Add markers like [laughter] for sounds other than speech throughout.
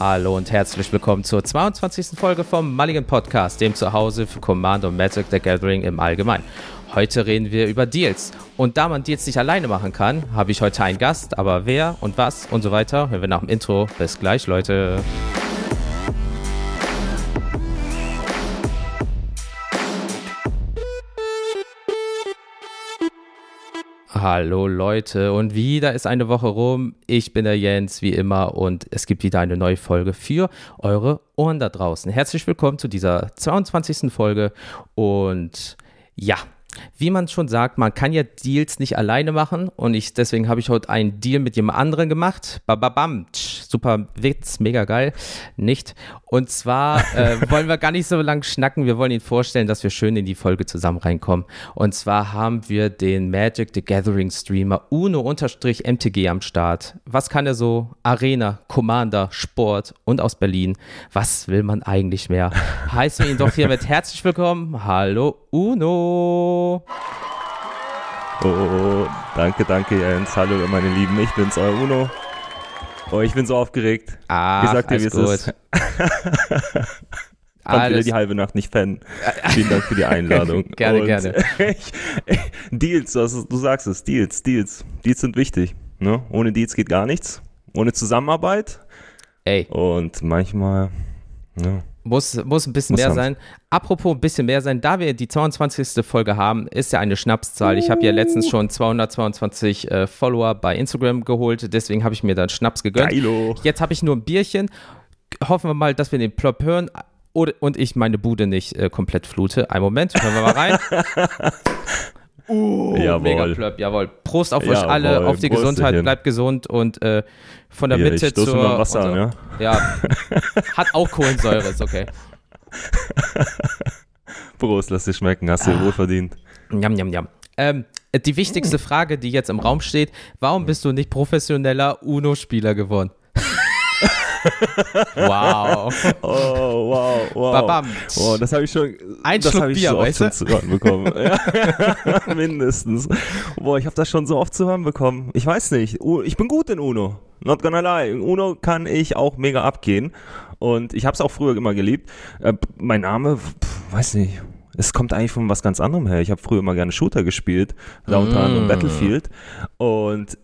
Hallo und herzlich willkommen zur 22. Folge vom Mulligan Podcast, dem Zuhause für Command und Magic the Gathering im Allgemeinen. Heute reden wir über Deals. Und da man Deals nicht alleine machen kann, habe ich heute einen Gast, aber wer und was und so weiter, hören wir nach dem Intro. Bis gleich, Leute. Hallo Leute und wieder ist eine Woche rum. Ich bin der Jens wie immer und es gibt wieder eine neue Folge für eure Ohren da draußen. Herzlich willkommen zu dieser 22. Folge und ja, wie man schon sagt, man kann ja Deals nicht alleine machen und ich, deswegen habe ich heute einen Deal mit jemand anderem gemacht. Bababam, super Witz, mega geil. Nicht. Und zwar [laughs] äh, wollen wir gar nicht so lang schnacken, wir wollen Ihnen vorstellen, dass wir schön in die Folge zusammen reinkommen. Und zwar haben wir den Magic the Gathering Streamer Uno-MTG am Start. Was kann er so? Arena, Commander, Sport und aus Berlin. Was will man eigentlich mehr? [laughs] Heißen wir ihn doch hiermit herzlich willkommen. Hallo Uno. Oh, danke, danke Jens. Hallo meine Lieben, ich bin's, euer Uno. Oh, ich bin so aufgeregt. Ah, ich sag dir, wie es gut. [laughs] ist. Konnte wieder die halbe Nacht nicht pennen. [laughs] Vielen Dank für die Einladung. [laughs] gerne, Und gerne. Ich, Deals, du, du sagst es, Deals, Deals. Deals sind wichtig. Ne? Ohne Deals geht gar nichts. Ohne Zusammenarbeit. Ey, Und manchmal, ne? Muss, muss ein bisschen Muss mehr haben. sein. Apropos ein bisschen mehr sein, da wir die 22. Folge haben, ist ja eine Schnapszahl. Ich habe ja letztens schon 222 äh, Follower bei Instagram geholt, deswegen habe ich mir dann Schnaps gegönnt. Geilo. Jetzt habe ich nur ein Bierchen. Hoffen wir mal, dass wir den Plop hören und ich meine Bude nicht äh, komplett flute. Einen Moment, hören wir mal rein. [laughs] Uh, Jawohl. mega Plöpp, jawohl. Prost auf euch Jawohl, alle, auf die Prösterchen. Gesundheit, bleibt gesund und äh, von der Hier, Mitte zur... mal Wasser an, so. ja? Ja, hat auch Kohlensäure, ist okay. [laughs] Prost, lass dir schmecken, hast du Ah. wohl verdient. Njam, njam, njam. Ähm, die wichtigste Frage, die jetzt im Raum steht, warum bist du nicht professioneller UNO-Spieler geworden? [laughs] wow. Oh, wow, wow. Babam. Oh, das habe ich schon. Ein das Schluck ich Bier, so oft weißt du? zu hören bekommen. [laughs] ja. [laughs] Mindestens. Boah, ich habe das schon so oft zu hören bekommen. Ich weiß nicht. Ich bin gut in Uno. Not gonna lie. In Uno kann ich auch mega abgehen. Und ich habe es auch früher immer geliebt. Äh, mein Name, pff, weiß nicht. Es kommt eigentlich von was ganz anderem her. Ich habe früher immer gerne Shooter gespielt, anderem Mm. Battlefield. Und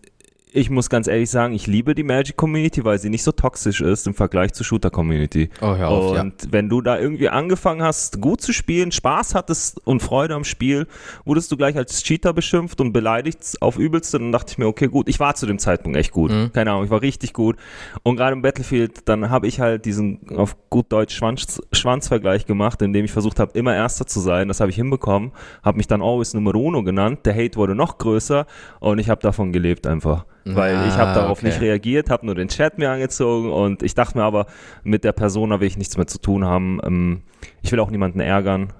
ich muss ganz ehrlich sagen, ich liebe die Magic Community, weil sie nicht so toxisch ist im Vergleich zur Shooter Community. Oh, hör auf, ja. Und wenn du da irgendwie angefangen hast, gut zu spielen, Spaß hattest und Freude am Spiel, wurdest du gleich als Cheater beschimpft und beleidigt auf übelste. Dann dachte ich mir, okay, gut, ich war zu dem Zeitpunkt echt gut. Mhm. Keine Ahnung, ich war richtig gut. Und gerade im Battlefield, dann habe ich halt diesen auf gut Deutsch Schwanz, Schwanzvergleich gemacht, indem ich versucht habe, immer Erster zu sein. Das habe ich hinbekommen. Habe mich dann always Numero Uno genannt. Der Hate wurde noch größer und ich habe davon gelebt einfach. Weil ich habe Ah, darauf okay. nicht reagiert, habe nur den Chat mir angezogen und ich dachte mir aber, mit der Persona will ich nichts mehr zu tun haben. Ähm, ich will auch niemanden ärgern.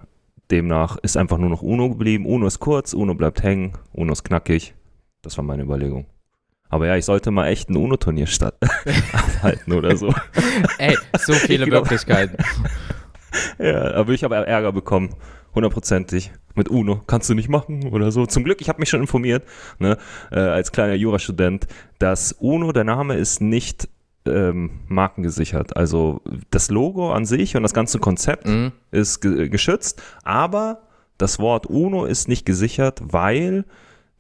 Demnach ist einfach nur noch Uno geblieben. Uno ist kurz, Uno bleibt hängen, Uno ist knackig. Das war meine Überlegung. Aber ja, ich sollte mal echt ein Uno-Turnier statt [laughs] abhalten oder so. Ey, so [laughs] viele glaub- Möglichkeiten. ja, aber ich habe Ärger bekommen. Hundertprozentig. Mit Uno. Kannst du nicht machen oder so. Zum Glück, ich habe mich schon informiert, ne, äh, als kleiner Jurastudent, dass Uno, der Name ist nicht ähm, markengesichert. Also das Logo an sich und das ganze Konzept Mhm. ist ge geschützt, aber das Wort Uno ist nicht gesichert, weil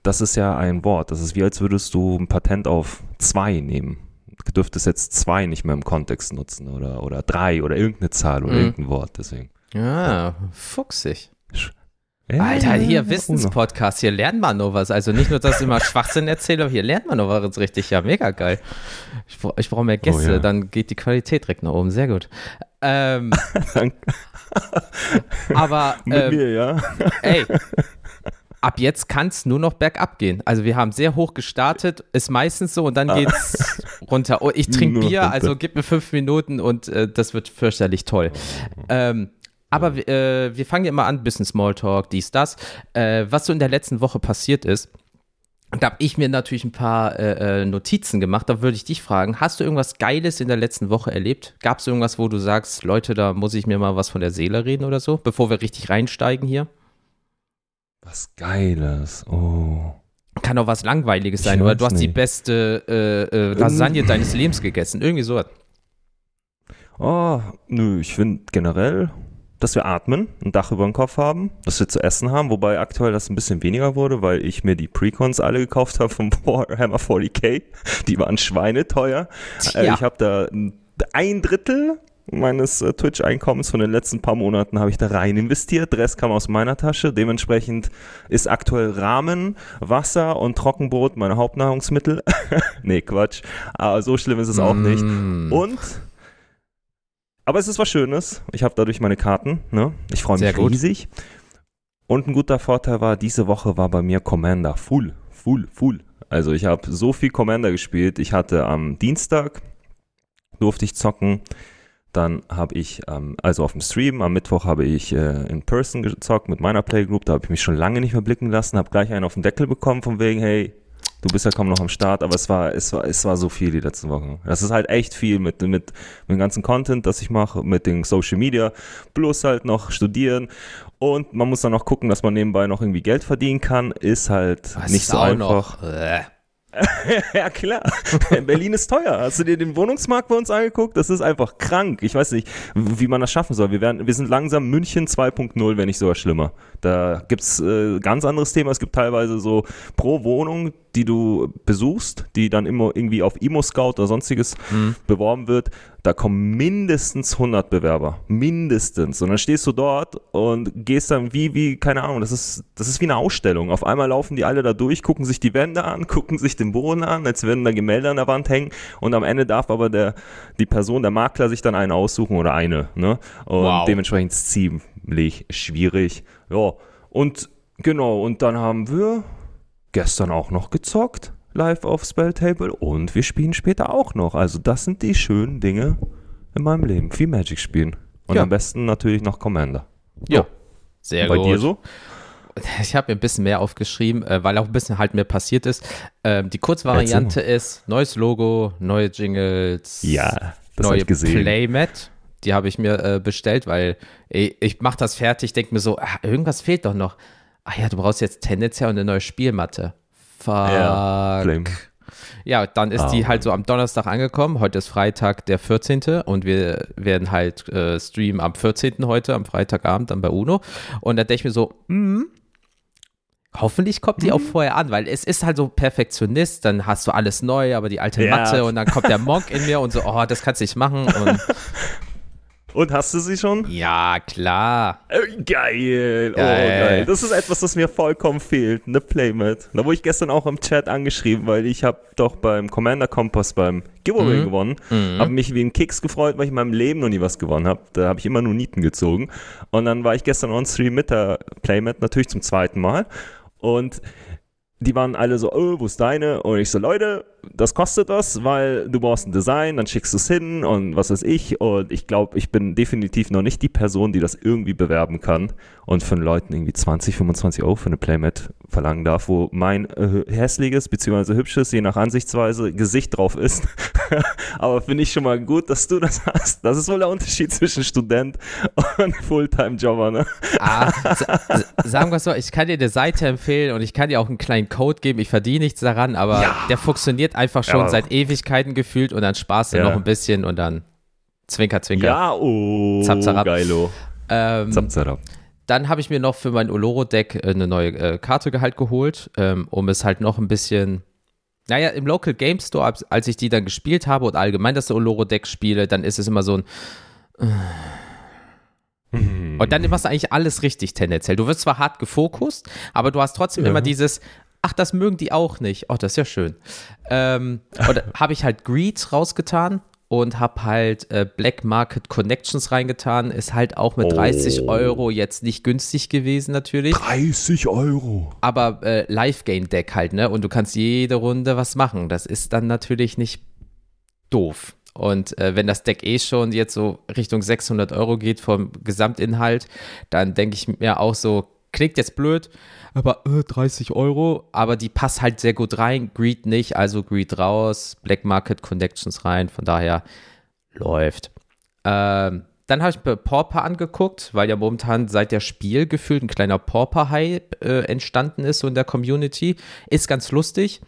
das ist ja ein Wort. Das ist wie als würdest du ein Patent auf zwei nehmen. Du dürftest jetzt zwei nicht mehr im Kontext nutzen oder, oder drei oder irgendeine Zahl oder Mhm. irgendein Wort. Deswegen. Ja, fuchsig. Ja, Alter, hier. Wissenspodcast, hier lernt man noch was. Also nicht nur, dass ich immer Schwachsinn erzähle, aber hier lernt man noch was richtig. Ja, mega geil. Ich, bra- ich brauche mehr Gäste, Oh ja. dann geht die Qualität direkt nach oben. Sehr gut. Ähm, [laughs] Danke. aber [laughs] Mit ähm, mir, ja. ey, ab jetzt kann es nur noch bergab gehen. Also wir haben sehr hoch gestartet, ist meistens so und dann geht's runter. Oh, ich [laughs] trinke Ah. Bier, runter. also gib mir fünf Minuten und äh, das wird fürchterlich toll. Ähm, aber wir- äh, wir fangen ja immer an, bisschen Smalltalk, dies, das. Äh, was so in der letzten Woche passiert ist, da habe ich mir natürlich ein paar äh, äh, Notizen gemacht. Da würde ich dich fragen, hast du irgendwas Geiles in der letzten Woche erlebt? Gab es irgendwas, wo du sagst, Leute, da muss ich mir mal was von der Seele reden oder so, bevor wir richtig reinsteigen hier? Was Geiles. Oh. Kann auch was Langweiliges sein, oder du hast die nicht. beste äh, äh, Lasagne deines Lebens gegessen. Irgendwie so. Oh, nö, ich finde generell, dass wir atmen, ein Dach über dem Kopf haben, dass wir zu essen haben, wobei aktuell das ein bisschen weniger wurde, weil ich mir die Precons alle gekauft habe vom [laughs] Warhammer 40k. Die waren schweineteuer. Äh, ich habe da ein Drittel meines äh, Twitch-Einkommens von den letzten paar Monaten habe ich da rein investiert. Der Rest kam aus meiner Tasche. Dementsprechend ist aktuell Rahmen, Wasser und Trockenbrot meine Hauptnahrungsmittel. [laughs] nee, Quatsch. Aber so schlimm ist es auch nicht. Mm. Und aber es ist was Schönes. Ich habe dadurch meine Karten. Ne? Ich freue mich gut. riesig. Und ein guter Vorteil war, diese Woche war bei mir Commander full, full, full. Also ich habe so viel Commander gespielt. Ich hatte am Dienstag durfte ich zocken. Dann habe ich, ähm, also auf dem Stream, am Mittwoch habe ich äh, in Person gezockt mit meiner Playgroup. Da habe ich mich schon lange nicht mehr blicken lassen. Habe gleich einen auf den Deckel bekommen von wegen, hey, du bist ja kaum noch am Start. Aber es war, es war, es war so viel die letzten Wochen. Das ist halt echt viel mit, mit, mit dem ganzen Content, das ich mache, mit den Social Media, plus halt noch studieren. Und man muss dann noch gucken, dass man nebenbei noch irgendwie Geld verdienen kann. Ist halt Das nicht ist so auch einfach. [laughs] Ja, klar. Berlin ist teuer. Hast du dir den Wohnungsmarkt bei uns angeguckt? Das ist einfach krank. Ich weiß nicht, wie man das schaffen soll. Wir, werden, wir sind langsam München 2.0, wenn nicht sogar schlimmer. Da gibt's äh, ganz anderes Thema. Es gibt teilweise so pro Wohnung, die du besuchst, die dann immer irgendwie auf Imo-Scout oder sonstiges Mhm. beworben wird. Da kommen mindestens 100 Bewerber. Mindestens. Und dann stehst du dort und gehst dann wie, wie, keine Ahnung, das ist, das ist wie eine Ausstellung. Auf einmal laufen die alle da durch, gucken sich die Wände an, [laughs] gucken sich den Boden an, als würden da Gemälde an der Wand hängen. Und am Ende darf aber der, die Person, der Makler, sich dann einen aussuchen oder eine. Ne? Und Wow. dementsprechend ist es ziemlich schwierig. Ja. Und genau, und dann haben wir gestern auch noch gezockt, live auf Spelltable und wir spielen später auch noch. Also das sind die schönen Dinge in meinem Leben. Viel Magic spielen. Und Ja. am besten natürlich noch Commander. ja. Sehr Bei gut. dir so? Ich habe mir ein bisschen mehr aufgeschrieben, äh, weil auch ein bisschen halt mehr passiert ist. Ähm, die Kurzvariante ist neues Logo, neue Jingles, Ja, das neue ich gesehen. Playmat. Die habe ich mir äh, bestellt, weil ey, ich mache das fertig, denke mir so, ah, irgendwas fehlt doch noch. Ach ja, du brauchst jetzt tendenziell eine neue Spielmatte. Fuck. Ja. Ja, dann ist Ah. die halt so am Donnerstag angekommen. Heute ist Freitag, der 14. Und wir werden halt äh, streamen am 14. heute, am Freitagabend, dann bei UNO. Und da denke ich mir so, hm, hoffentlich kommt die auch Mhm. vorher an, weil es ist halt so Perfektionist. Dann hast du alles neu, aber die alte Ja. Matte und dann kommt der Monk in mir und so, oh, das kannst du nicht machen. Und [laughs] Und hast du sie schon? ja, klar. Äh, Geil. Oh, Geil. geil. Das ist etwas, das mir vollkommen fehlt. Eine Playmat. Da wurde ich gestern auch im Chat angeschrieben, weil ich habe doch beim Commander Kompass beim Giveaway Mhm. gewonnen. Mhm. Habe mich wie ein Keks gefreut, weil ich in meinem Leben noch nie was gewonnen habe. Da habe ich immer nur Nieten gezogen. Und dann war ich gestern on stream mit der Playmat natürlich zum zweiten Mal. Und die waren alle so, oh, wo ist deine? Und ich so, Leute, das kostet was, weil du brauchst ein Design, dann schickst du es hin und was weiß ich. Und ich glaube, ich bin definitiv noch nicht die Person, die das irgendwie bewerben kann und von Leuten irgendwie 20, 25 Euro für eine Playmat verlangen darf, wo mein äh, hässliches bzw. hübsches, je nach Ansichtsweise, Gesicht drauf ist. [laughs] Aber finde ich schon mal gut, dass du das hast. Das ist wohl der Unterschied zwischen Student und Fulltime-Jobber, ne? Ah, sa- sa- sagen wir es so, ich kann dir eine Seite empfehlen und ich kann dir auch einen kleinen Code geben. Ich verdiene nichts daran, aber Ja. der funktioniert einfach schon Ja. seit Ewigkeiten gefühlt und dann sparst du Ja. noch ein bisschen und dann zwinker, zwinker. Ja, oh, Zap, zarab. geilo. Ähm, Zap, zarab. dann habe ich mir noch für mein Oloro-Deck äh, eine neue äh, Karte halt geholt, ähm, um es halt noch ein bisschen. Naja, im Local Game Store, als- ich die dann gespielt habe und allgemein das Oloro-Deck spiele, dann ist es immer so ein. Mhm. Und dann machst du eigentlich alles richtig tendenziell. Du wirst zwar hart gefokust, aber du hast trotzdem Ja. immer dieses, ach, das mögen die auch nicht. Oh, das ist ja schön. Ähm, und [laughs] habe ich halt Greed rausgetan und habe halt äh, Black Market Connections reingetan. Ist halt auch mit 30 Oh. Euro jetzt nicht günstig gewesen natürlich. 30 Euro. Aber äh, Live-Game-Deck halt, ne? Und du kannst jede Runde was machen. Das ist dann natürlich nicht doof. Und äh, wenn das Deck eh schon jetzt so Richtung 600 Euro geht vom Gesamtinhalt, dann denke ich mir auch so, klingt jetzt blöd, aber äh, 30 Euro, aber die passt halt sehr gut rein. Greed nicht, also Greed raus, Black Market Connections rein, von daher läuft. Ähm, dann habe ich mir Pauper angeguckt, weil ja momentan seit der Spiel gefühlt ein kleiner Pauper-Hype äh, entstanden ist so in der Community. Ist ganz lustig.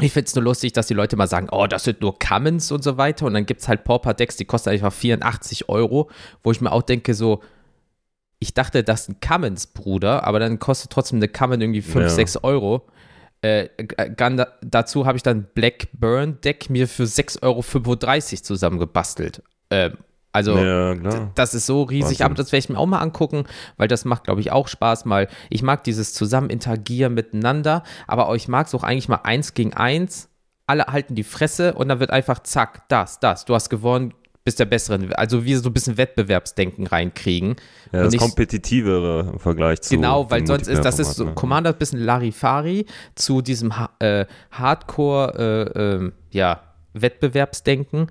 Ich finde es nur lustig, dass die Leute mal sagen, oh, das sind nur Commons und so weiter. Und dann gibt es halt Pauper-Decks, die kosten einfach 84 Euro, wo ich mir auch denke, so, ich dachte, das sind Commons, Bruder, aber dann kostet trotzdem eine Common irgendwie 5, Ja. 6 Euro. Äh, dazu habe ich dann Blackburn Deck mir für 6,35 Euro zusammengebastelt. Ähm, also ja, das ist so riesig, Wahnsinn. aber das werde ich mir auch mal angucken, weil das macht, glaube ich, auch Spaß mal. Ich mag dieses Zusammen-Interagieren miteinander, aber auch ich mag es auch eigentlich mal eins gegen eins. Alle halten die Fresse und dann wird einfach zack, das, das. Du hast gewonnen, bist der Bessere. Also wir so ein bisschen Wettbewerbsdenken reinkriegen. Ja, das nicht- kompetitivere im Vergleich zu. Genau, weil sonst ist das ist so ne? Commander ein bisschen Larifari zu diesem äh, Hardcore äh, ähm, ja, Wettbewerbsdenken.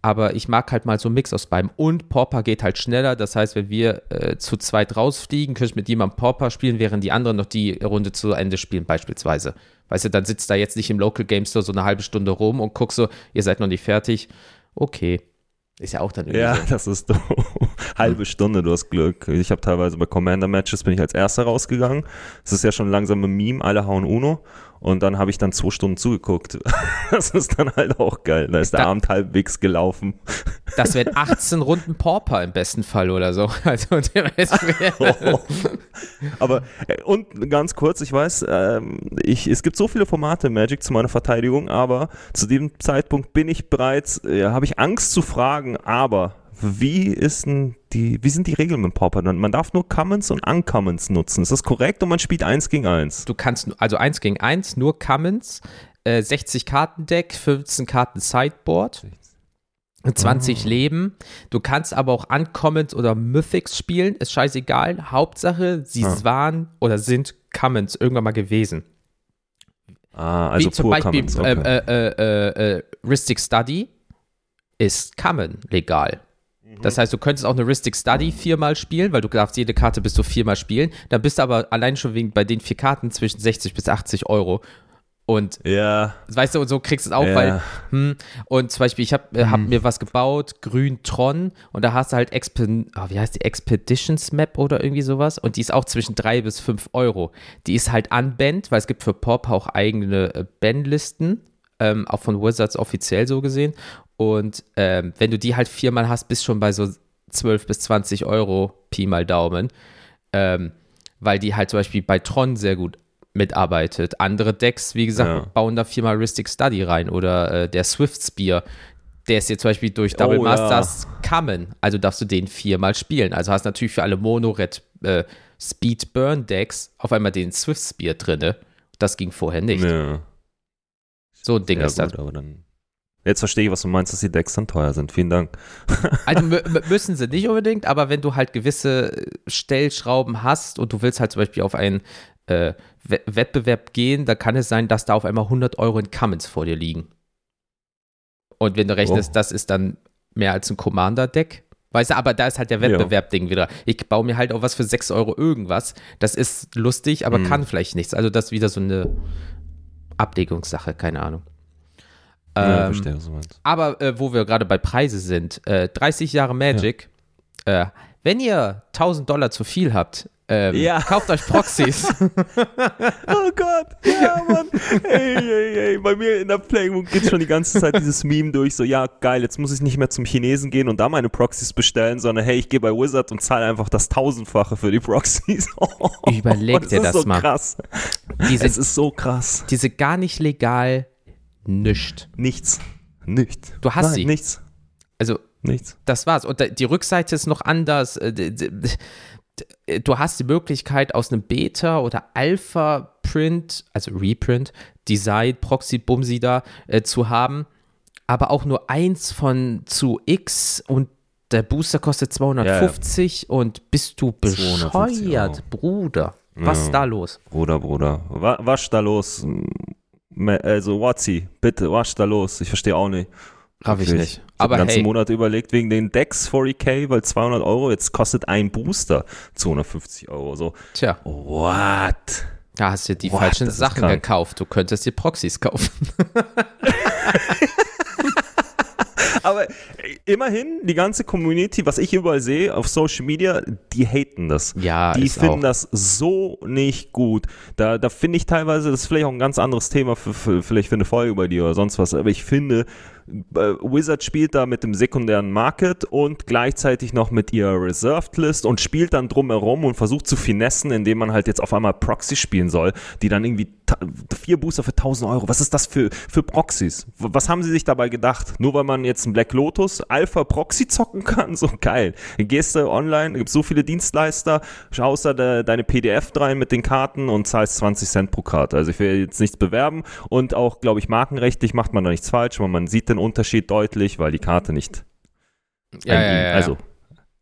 Aber ich mag halt mal so einen Mix aus beidem. Und Pauper geht halt schneller. Das heißt, wenn wir äh, zu zweit rausfliegen, können ich mit jemandem Pauper spielen, während die anderen noch die Runde zu Ende spielen, beispielsweise. Weißt du, dann sitzt da jetzt nicht im Local Game Store so eine halbe Stunde rum und guckst so, ihr seid noch nicht fertig. Okay. Ist ja auch dann irgendwie Ja, so. das ist doof. [laughs] Halbe Stunde, du hast Glück. Ich habe teilweise bei Commander-Matches bin ich als erster rausgegangen. Es ist ja schon langsam ein Meme, alle hauen Uno. Und dann habe ich dann zwei Stunden zugeguckt. [laughs] Das ist dann halt auch geil. Da ist der Da- Abend halbwegs gelaufen. Das wären 18 Runden Pauper im besten Fall oder so. [laughs] Also der Rest [laughs] wäre. Aber, äh, und ganz kurz, ich weiß, ähm, ich, es gibt so viele Formate im Magic zu meiner Verteidigung, aber zu diesem Zeitpunkt bin ich bereits, äh, habe ich Angst zu fragen, aber wie ist denn die, wie sind die Regeln mit Pauper? Man darf nur Commons und Uncommons nutzen. Ist das korrekt? Und man spielt eins gegen eins. Du kannst, also 1 gegen 1, nur Commons, äh, 60 Karten Deck, 15 Karten Sideboard, 20 Leben. Du kannst aber auch Uncommons oder Mythics spielen, ist scheißegal. Hauptsache, sie Ah. waren oder sind Commons irgendwann mal gewesen. Ah, also Wie zum Beispiel Commons. Okay. äh, äh, äh, äh, Ristic Study ist Common legal. Mhm. Das heißt, du könntest auch eine Ristic Study viermal spielen, weil du darfst jede Karte bis zu viermal spielen. Dann bist du aber allein schon wegen bei den vier Karten zwischen 60 bis 80 Euro. Und ja, weißt du, und so kriegst du es auch, Ja. weil, hm, und zum Beispiel, ich habe hab Hm. mir was gebaut, Grün Tron, und da hast du halt, Expe oh, wie heißt die, Expeditions Map oder irgendwie sowas, und die ist auch zwischen 3 bis 5 Euro. Die ist halt unbanned, weil es gibt für Pop auch eigene äh, Bandlisten, ähm, auch von Wizards offiziell so gesehen. Und ähm, wenn du die halt viermal hast, bist schon bei so 12 bis 20 Euro, Pi mal Daumen. Ähm, weil die halt zum Beispiel bei Tron sehr gut mitarbeitet. Andere Decks, wie gesagt, Ja. bauen da viermal Ristic Study rein oder äh, der Swift Spear. Der ist jetzt zum Beispiel durch Double Oh, ja. Masters Common, also darfst du den viermal spielen. Also hast natürlich für alle Mono-Red äh, Speed Burn Decks auf einmal den Swift Spear drinne. Das ging vorher nicht. ja. So ein Ding ja ist das. gut, aber dann. Jetzt verstehe ich, was du meinst, dass die Decks dann teuer sind. Vielen Dank. [laughs] Also mü- mü- müssen sie nicht unbedingt, aber wenn du halt gewisse äh, Stellschrauben hast und du willst halt zum Beispiel auf einen äh, We Wettbewerb gehen, dann kann es sein, dass da auf einmal 100 Euro in Commons vor dir liegen. Und wenn du rechnest, Oh. das ist dann mehr als ein Commander-Deck. Weißt du, aber da ist halt der Wettbewerb-Ding wieder. Ich baue mir halt auch was für 6 Euro irgendwas. Das ist lustig, aber Mhm. kann vielleicht nichts. Also das ist wieder so eine Ablegungssache, keine Ahnung. ja, Ähm, verstehe, was du meinst. aber äh, wo wir gerade bei Preise sind, äh, 30 Jahre Magic, äh, wenn ihr 1000 Dollar zu viel habt, ähm, Ja. kauft euch Proxys. [laughs] Oh Gott, ja, Mann. Ey, ey, ey. Bei mir in der Playbook geht schon die ganze Zeit dieses Meme durch, so, ja, geil, jetzt muss ich nicht mehr zum Chinesen gehen und da meine Proxys bestellen, sondern hey, ich gehe bei Wizard und zahle einfach das Tausendfache für die Proxys. [laughs] Überleg das dir ist das so mal. krass. diese, Es ist so krass. diese gar nicht legal nischt. Nichts. Nichts. Du hast Nein, sie. Nichts. Also, Nichts. das war's. Und die Rückseite ist noch anders. Äh, Du hast die Möglichkeit, aus einem Beta- oder Alpha-Print, also Reprint, Design, Proxy, Bumsi da äh, zu haben, aber auch nur eins von zu X und der Booster kostet 250 und bist du 250 bescheuert. Bruder. Was Ja. ist da los? Bruder, Bruder. Wa was da los? Also, Watzi, bitte, was da los? Ich verstehe auch nicht. Raff ich nicht. Ich Aber den ganzen hey, Monat überlegt wegen den Decks 40k, weil 200 Euro, jetzt kostet ein Booster 250 Euro. So, tja, what? da hast du die What? falschen Das Sachen gekauft. Du könntest dir Proxys kaufen. [laughs] Aber äh, immerhin, die ganze Community, was ich überall sehe auf Social Media, die haten das. Ja, die finden auch. das so nicht gut. Da, da finde ich teilweise, das ist vielleicht auch ein ganz anderes Thema für, für vielleicht für eine Folge bei dir oder sonst was, aber ich finde, Wizard spielt da mit dem sekundären Market und gleichzeitig noch mit ihrer Reserved List und spielt dann drumherum und versucht zu finessen, indem man halt jetzt auf einmal Proxy spielen soll, die dann irgendwie vier Booster für 1000 Euro. Was ist das für, für Proxys? Was haben sie sich dabei gedacht? Nur weil man jetzt ein Black Lotus Alpha Proxy zocken kann? [laughs] So geil. Gehst du online, gibt so viele Dienstleister, schaust da de, deine PDF rein mit den Karten und zahlst 20 Cent pro Karte. Also ich will jetzt nichts bewerben und auch, glaube ich, markenrechtlich macht man da nichts falsch, weil man sieht den Unterschied deutlich, weil die Karte nicht Ja, ja, ja, also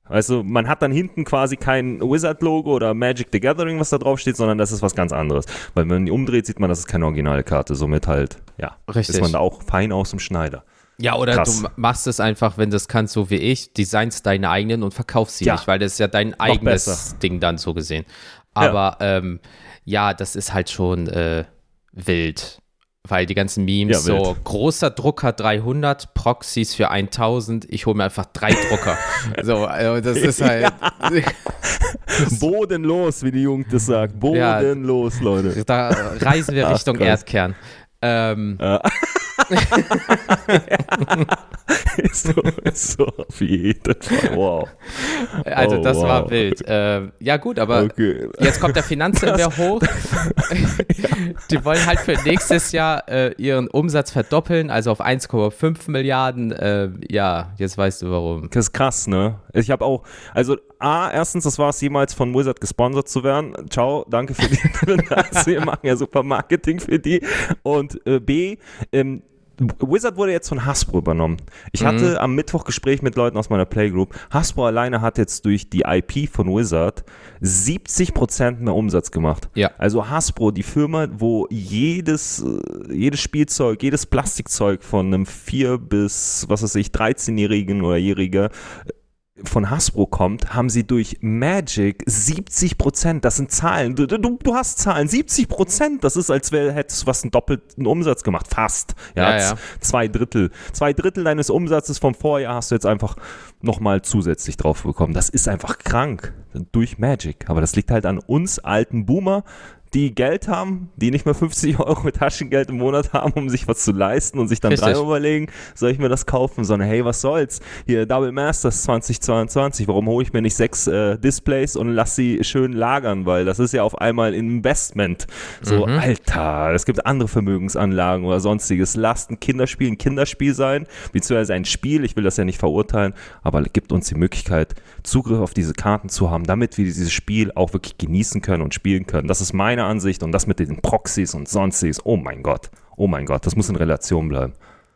also man hat dann hinten quasi kein Wizard-Logo oder Magic the Gathering, was da drauf steht, sondern das ist was ganz anderes. Weil wenn man die umdreht, sieht man, das ist keine originale Karte. Somit halt, ja, Richtig. ist man da auch fein aus dem Schneider. Ja, oder Krass. du ma- machst es einfach, wenn du es kannst, so wie ich, designst deine eigenen und verkaufst sie Ja. nicht, weil das ist ja dein eigenes besser. Ding dann so gesehen. Aber ja, ähm, ja das ist halt schon äh, wild. Weil die ganzen Memes, Ja, so großer Drucker 300, Proxys für 1000, ich hole mir einfach drei Drucker. [laughs] so, also das ist halt, [laughs] Bodenlos, wie die Jugend das sagt. Ja. Bodenlos, Leute. da reisen wir Ach, Richtung krass. Erdkern. Ähm, [laughs] ist so, ist so auf jeden Fall. Wow. also Oh, das wow. war wild. Ähm, ja gut, aber Okay. Jetzt kommt der Finanzinvestor hoch. [laughs] Die wollen halt für nächstes Jahr äh, ihren Umsatz verdoppeln, also auf 1,5 Milliarden. Äh, ja, jetzt weißt du warum. Das ist krass, ne? Ich habe auch, also A, erstens, das war es jemals von Wizard gesponsert zu werden. Ciao, danke für die [laughs] Wir machen ja super Marketing für die. Und äh, B, ähm, Wizard wurde jetzt von Hasbro übernommen. Ich hatte am Mittwoch Gespräch mit Leuten aus meiner Playgroup. Hasbro alleine hat jetzt durch die IP von Wizard 70% mehr Umsatz gemacht. Ja. Also Hasbro, die Firma, wo jedes, äh, jedes Spielzeug, jedes Plastikzeug von einem 4 bis, was weiß ich, 13-Jährigen oder Jähriger von Hasbro kommt, haben sie durch Magic 70 Prozent, das sind Zahlen, du, du, du hast Zahlen, 70 Prozent, das ist, als wär, hättest du was einen doppelten Umsatz gemacht, fast, ja, Ja, ja. zwei Drittel, zwei Drittel deines Umsatzes vom Vorjahr hast du jetzt einfach nochmal zusätzlich drauf bekommen, das ist einfach krank, durch Magic, aber das liegt halt an uns alten Boomer, die Geld haben, die nicht mehr 50 Euro Taschengeld im Monat haben, um sich was zu leisten und sich dann Richtig. dreimal überlegen, soll ich mir das kaufen, sondern hey, was soll's? Hier, Double Masters 2022, warum hole ich mir nicht sechs äh, Displays und lass sie schön lagern, weil das ist ja auf einmal ein Investment. So, Mhm. Alter, es gibt andere Vermögensanlagen oder sonstiges. Lasst ein Kinderspiel ein Kinderspiel sein, beziehungsweise ein Spiel, ich will das ja nicht verurteilen, aber gibt uns die Möglichkeit, Zugriff auf diese Karten zu haben, damit wir dieses Spiel auch wirklich genießen können und spielen können. Das ist meine Ansicht und das mit den Proxys und sonstiges, oh mein Gott, oh mein Gott, das muss in Relation bleiben.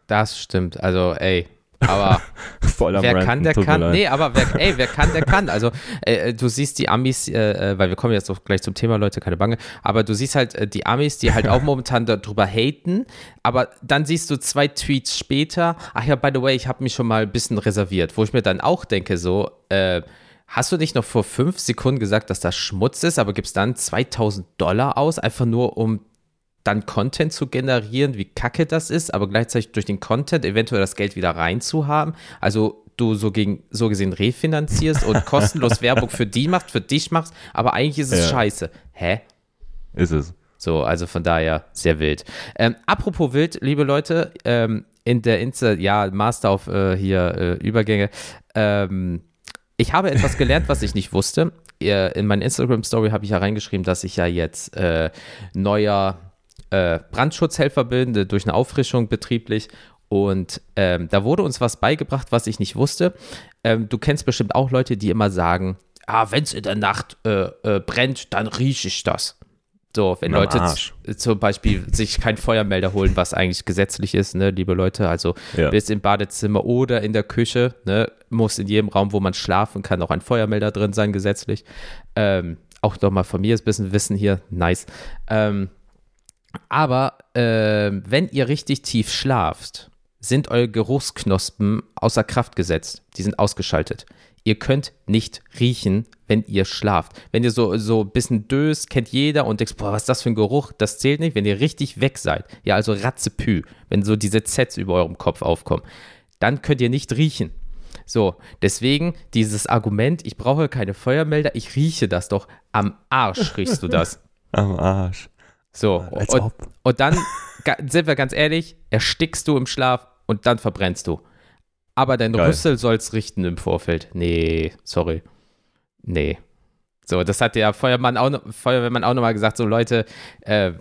Das stimmt. Also, ey. Aber [laughs] Voll am wer Ranten, kann, der kann. Nee, aber wer, ey, wer kann, der kann. Also, äh, du siehst die Amis, äh, äh, weil wir kommen jetzt auch gleich zum Thema, Leute, keine Bange. Aber du siehst halt äh, die Amis, die halt auch [laughs] momentan darüber haten. Aber dann siehst du zwei Tweets später, ach ja, by the way, ich habe mich schon mal ein bisschen reserviert, wo ich mir dann auch denke, so, äh, Hast du nicht noch vor fünf Sekunden gesagt, dass das Schmutz ist, aber gibst dann 2000 Dollar aus, einfach nur um dann Content zu generieren, wie kacke das ist, aber gleichzeitig durch den Content eventuell das Geld wieder reinzuhaben. Also du so, gegen, so gesehen refinanzierst und [laughs] kostenlos Werbung für die macht, für dich machst, aber eigentlich ist es Ja. scheiße. Hä? Ist es. So, also von daher sehr wild. Ähm, apropos wild, liebe Leute, ähm, in der Insta, ja, Master auf äh, hier äh, Übergänge. Ähm, ich habe etwas gelernt, was ich nicht wusste. In meiner Instagram-Story habe ich ja reingeschrieben, dass ich ja jetzt äh, neuer äh, Brandschutzhelfer bin, äh, durch eine Auffrischung betrieblich. Und ähm, da wurde uns was beigebracht, was ich nicht wusste. Ähm, du kennst bestimmt auch Leute, die immer sagen, ah, wenn es in der Nacht äh, äh, brennt, dann rieche ich das. So, wenn Leute zum Beispiel sich keinen Feuermelder holen, was eigentlich gesetzlich ist, ne, liebe Leute, also Ja. bist im Badezimmer oder in der Küche, ne, muss in jedem Raum, wo man schlafen kann, auch ein Feuermelder drin sein, gesetzlich. Ähm, auch nochmal von mir ist ein bisschen Wissen hier, nice. Ähm, aber ähm, wenn ihr richtig tief schlaft, sind eure Geruchsknospen außer Kraft gesetzt. Die sind ausgeschaltet. Ihr könnt nicht riechen, wenn ihr schlaft. Wenn ihr so, so ein bisschen döst, kennt jeder und denkt, boah, was ist das für ein Geruch? Das zählt nicht, wenn ihr richtig weg seid. Ja, also Ratzepü, wenn so diese Zs über eurem Kopf aufkommen. Dann könnt ihr nicht riechen. So, deswegen dieses Argument, ich brauche keine Feuermelder, ich rieche das doch. Am Arsch riechst du das. [laughs] Am Arsch. So, Als und, ob. und dann sind wir ganz ehrlich, erstickst du im Schlaf und dann verbrennst du. Aber dein Geil. Rüssel soll's richten im Vorfeld. Nee, sorry. Nee. So, das hat der Feuermann auch Feuerwehrmann auch nochmal gesagt, so Leute, äh,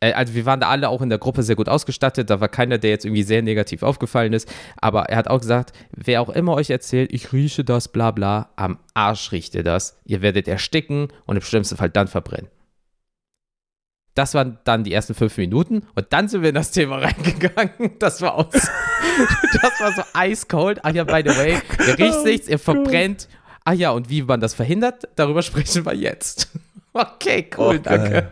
äh, also wir waren da alle auch in der Gruppe sehr gut ausgestattet, da war keiner, der jetzt irgendwie sehr negativ aufgefallen ist, aber er hat auch gesagt, wer auch immer euch erzählt, ich rieche das, bla bla, am Arsch riecht ihr das, ihr werdet ersticken und im schlimmsten Fall dann verbrennen. Das waren dann die ersten fünf Minuten und dann sind wir in das Thema [laughs] reingegangen. Das war aus. [laughs] das war so eiskalt. Ach ja, by the way, ihr riecht Oh nichts, ihr verbrennt. Ach ja, und wie man das verhindert, darüber [laughs] sprechen wir jetzt. Okay, cool, Oh, danke.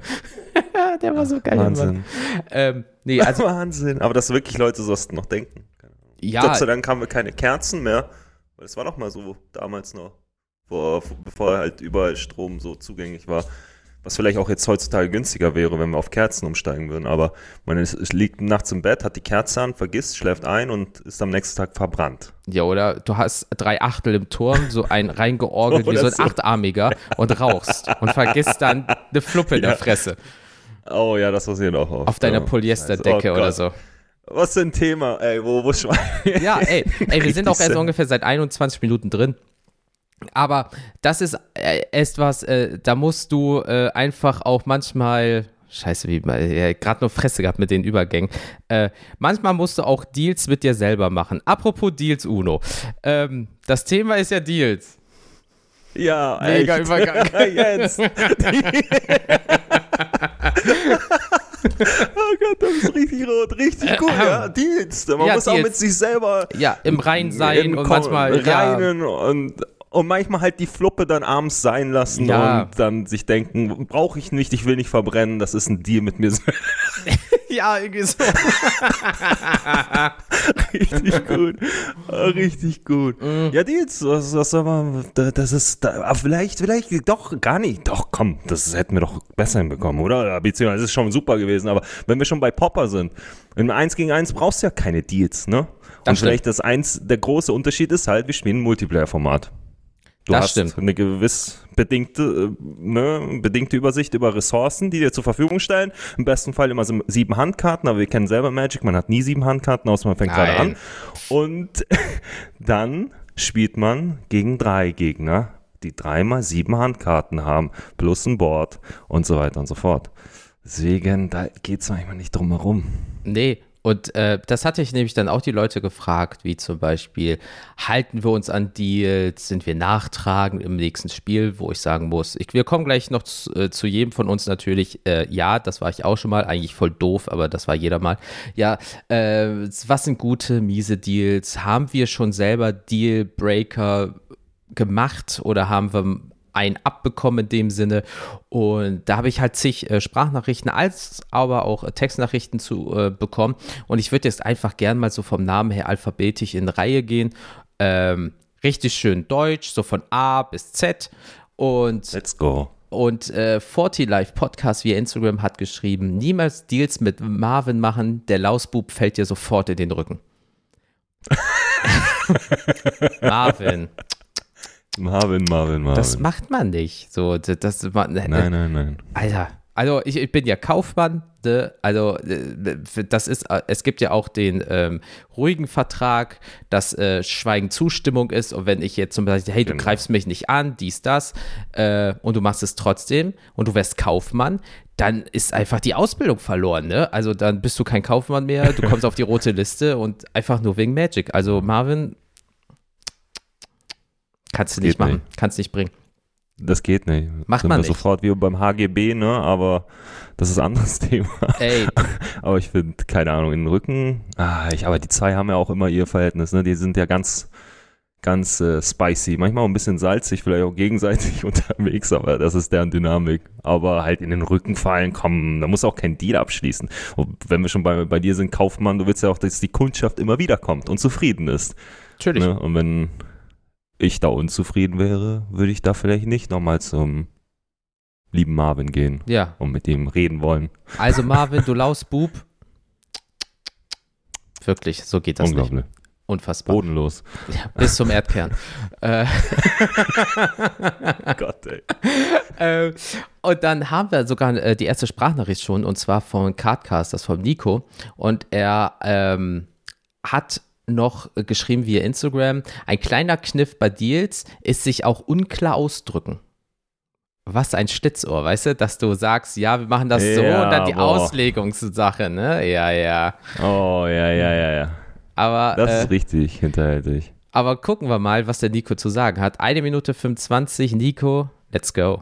Der war so geil. Mann. Wahnsinn. Ähm, nee, also Wahnsinn. Aber dass wirklich Leute sowas noch denken. ja, Gott sei Dank haben wir keine Kerzen mehr. Weil es war doch mal so damals noch, vor, bevor halt überall Strom so zugänglich war. Was vielleicht auch jetzt heutzutage günstiger wäre, wenn wir auf Kerzen umsteigen würden. Aber man ist, es liegt nachts im Bett, hat die Kerze an, vergisst, schläft ein und ist am nächsten Tag verbrannt. ja, oder du hast drei Achtel im Turm, so ein reingeorgelt [laughs] wie Oder so ein so. Achtarmiger und rauchst und vergisst dann eine Fluppe in der Ja. Fresse Oh ja, das passiert auch oft. auf deiner ja. Polyesterdecke. Oh oder so. Was für ein Thema, ey, wo, wo Schwein. Ja, ey, ey wir sind auch erst ungefähr seit 21 Minuten drin. Aber das ist äh, etwas, äh, da musst du äh, einfach auch manchmal, scheiße, wie äh, gerade nur Fresse gehabt mit den Übergängen. Äh, manchmal musst du auch Deals mit dir selber machen. Apropos Deals, Uno. Ähm, das Thema ist ja Deals. Ja, Mega echt. Übergang. [laughs] Jens. [laughs] oh Gott, das ist richtig rot, richtig gut, ja. Deals. Man Ja, muss auch Deals. mit sich selber Ja, im Rein sein in- und manchmal ja, reinen und, und manchmal halt die Fluppe dann abends sein lassen Ja. und dann sich denken, brauche ich nicht, ich will nicht verbrennen, das ist ein Deal mit mir [laughs] [laughs] ja, irgendwie so. [laughs] richtig gut. Ah, Richtig gut. Mhm. Ja, Deals, was, was soll man, da- das ist, da, ah, vielleicht, vielleicht, doch, gar nicht. Doch, komm, das hätten wir doch besser hinbekommen, oder? Beziehungsweise, es ist schon super gewesen, aber wenn wir schon bei Popper sind, in 1 gegen 1 brauchst du ja keine Deals, ne? Das Und vielleicht das eins, der große Unterschied ist halt, wir spielen ein Multiplayer-Format. Du Das hast stimmt. eine gewiss bedingte, äh, ne, bedingte Übersicht über Ressourcen, die dir zur Verfügung stellen. Im besten Fall immer so sieben Handkarten, aber wir kennen selber Magic, man hat nie sieben Handkarten, außer man fängt gerade an. Nein. Und [laughs] dann spielt man gegen drei Gegner, die dreimal sieben Handkarten haben, plus ein Board und so weiter und so fort. Deswegen, da geht es manchmal nicht drum herum. Nee, und äh, das hatte ich nämlich dann auch die Leute gefragt, wie zum Beispiel, halten wir uns an Deals, sind wir nachtragend im nächsten Spiel, wo ich sagen muss, ich, wir kommen gleich noch zu, äh, zu jedem von uns natürlich, äh, ja, das war ich auch schon mal, eigentlich voll doof, aber das war jeder mal. Ja, äh, was sind gute, miese Deals? Haben wir schon selber Dealbreaker gemacht oder haben wir ein abbekommen in dem Sinne. Und da habe ich halt zig äh, Sprachnachrichten als aber auch äh, Textnachrichten zu äh, bekommen. Und ich würde jetzt einfach gern mal so vom Namen her alphabetisch in Reihe gehen. Ähm, richtig schön deutsch, so von A bis Z. Und Let's go. und äh, 40 Live Podcast via Instagram hat geschrieben: Niemals Deals mit Marvin machen, der Lausbub fällt dir sofort in den Rücken. [laughs] Marvin, Marvin, Marvin, Marvin. das macht man nicht. So, das, das man, nein, nein, nein. Alter, also ich, ich bin ja Kaufmann, ne? also äh, das ist, äh, es gibt ja auch den ähm, ruhigen Vertrag, dass äh, Schweigen Zustimmung ist und wenn ich jetzt zum Beispiel, hey, du Genau. greifst mich nicht an, dies, das äh, und du machst es trotzdem und du wärst Kaufmann, dann ist einfach die Ausbildung verloren, ne? Also dann bist du kein Kaufmann mehr, du kommst [laughs] auf die rote Liste und einfach nur wegen Magic. Also Marvin, kannst du nicht machen, nicht. kannst nicht bringen. Das geht nicht. Macht Sind man nicht. sofort wie beim HGB, ne? Aber das ist ein anderes [laughs] Thema. Ey, [laughs] Aber ich finde, keine Ahnung, in den Rücken. Ah, ich, aber die zwei haben ja auch immer ihr Verhältnis, ne? Die sind ja ganz, ganz äh, spicy. Manchmal auch ein bisschen salzig, vielleicht auch gegenseitig [laughs] unterwegs, aber das ist deren Dynamik. Aber halt in den Rücken fallen, komm, da muss auch kein Deal abschließen. Und wenn wir schon bei, bei dir sind, Kaufmann, du willst ja auch, dass die Kundschaft immer wieder kommt und zufrieden ist. natürlich. Ne? Und wenn ich da unzufrieden wäre, würde ich da vielleicht nicht nochmal zum lieben Marvin gehen Ja, und mit ihm reden wollen. Also [laughs] Marvin, du Lausbub. Wirklich, so geht das nicht. Unglaublich. Unfassbar. Bodenlos. Ja, bis zum Erdkern. [laughs] äh, [laughs] Gott, ey. äh, und dann haben wir sogar äh, die erste Sprachnachricht schon, und zwar von Cardcast, das von Nico. Und er ähm, hat noch geschrieben via Instagram, ein kleiner Kniff bei Deals ist sich auch unklar ausdrücken. Was ein Schlitzohr, weißt du, dass du sagst, ja, wir machen das so Ja, und dann die boah. Auslegungssache, ne? Ja, ja. Oh, ja, ja, ja, ja. Aber, Das äh, ist richtig hinterhältig. aber gucken wir mal, was der Nico zu sagen hat. Eine Minute 25, Nico, let's go.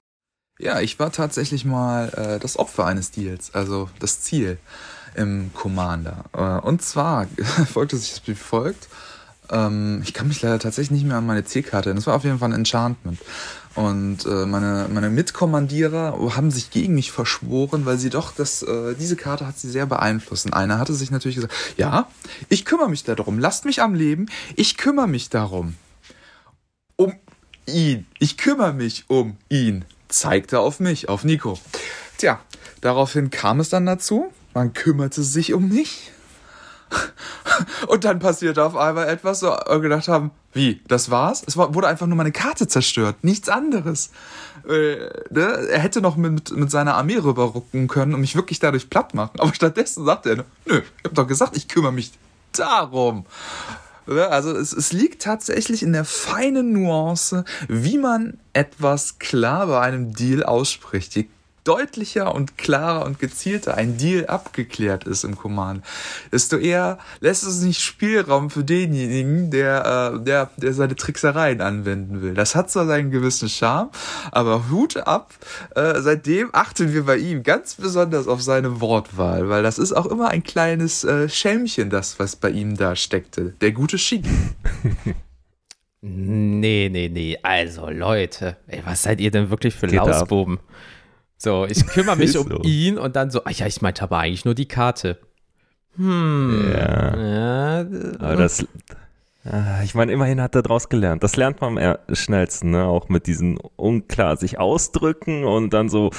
Ja, ich war tatsächlich mal äh, das Opfer eines Deals, also das Ziel im Commander. Äh, und zwar [laughs] folgte sich das wie folgt. Ähm, ich kann mich leider tatsächlich nicht mehr an meine Zielkarte erinnern. Das war auf jeden Fall ein Enchantment. Und äh, meine, meine Mitkommandierer haben sich gegen mich verschworen, weil sie doch das, äh, diese Karte hat sie sehr beeinflusst. Und einer hatte sich natürlich gesagt, ja, ich kümmere mich darum, lasst mich am Leben, ich kümmere mich darum. Um ihn. Ich kümmere mich um ihn. Zeigte auf mich, auf Nico. Tja, daraufhin kam es dann dazu. Man kümmerte sich um mich. Und dann passierte auf einmal etwas, so gedacht haben, wie, das war's? Es wurde einfach nur meine Karte zerstört, nichts anderes. Äh, ne? Er hätte noch mit, mit seiner Armee rüberrucken können und mich wirklich dadurch platt machen. Aber stattdessen sagt er, nö, ich hab doch gesagt, ich kümmere mich darum. Ne? Also es, es liegt tatsächlich in der feinen Nuance, wie man etwas klar bei einem Deal ausspricht. Je deutlicher und klarer und gezielter ein Deal abgeklärt ist im Command, desto eher lässt es nicht Spielraum für denjenigen, der, äh, der, der seine Tricksereien anwenden will. Das hat zwar seinen gewissen Charme, aber Hut ab, äh, seitdem achten wir bei ihm ganz besonders auf seine Wortwahl, weil das ist auch immer ein kleines äh, Schelmchen, das, was bei ihm da steckte. Der gute Schick. Nee, nee, nee. Also, Leute, ey, was seid ihr denn wirklich für Geht ab. So, ich kümmere mich [laughs] um so. ihn und dann so, ach ja, ich meinte aber eigentlich nur die Karte. Hm. Ja. Ja, Aber das, Ah, ich meine, immerhin hat er draus gelernt. Das lernt man am schnellsten, ne? Auch mit diesen unklar sich ausdrücken und dann so,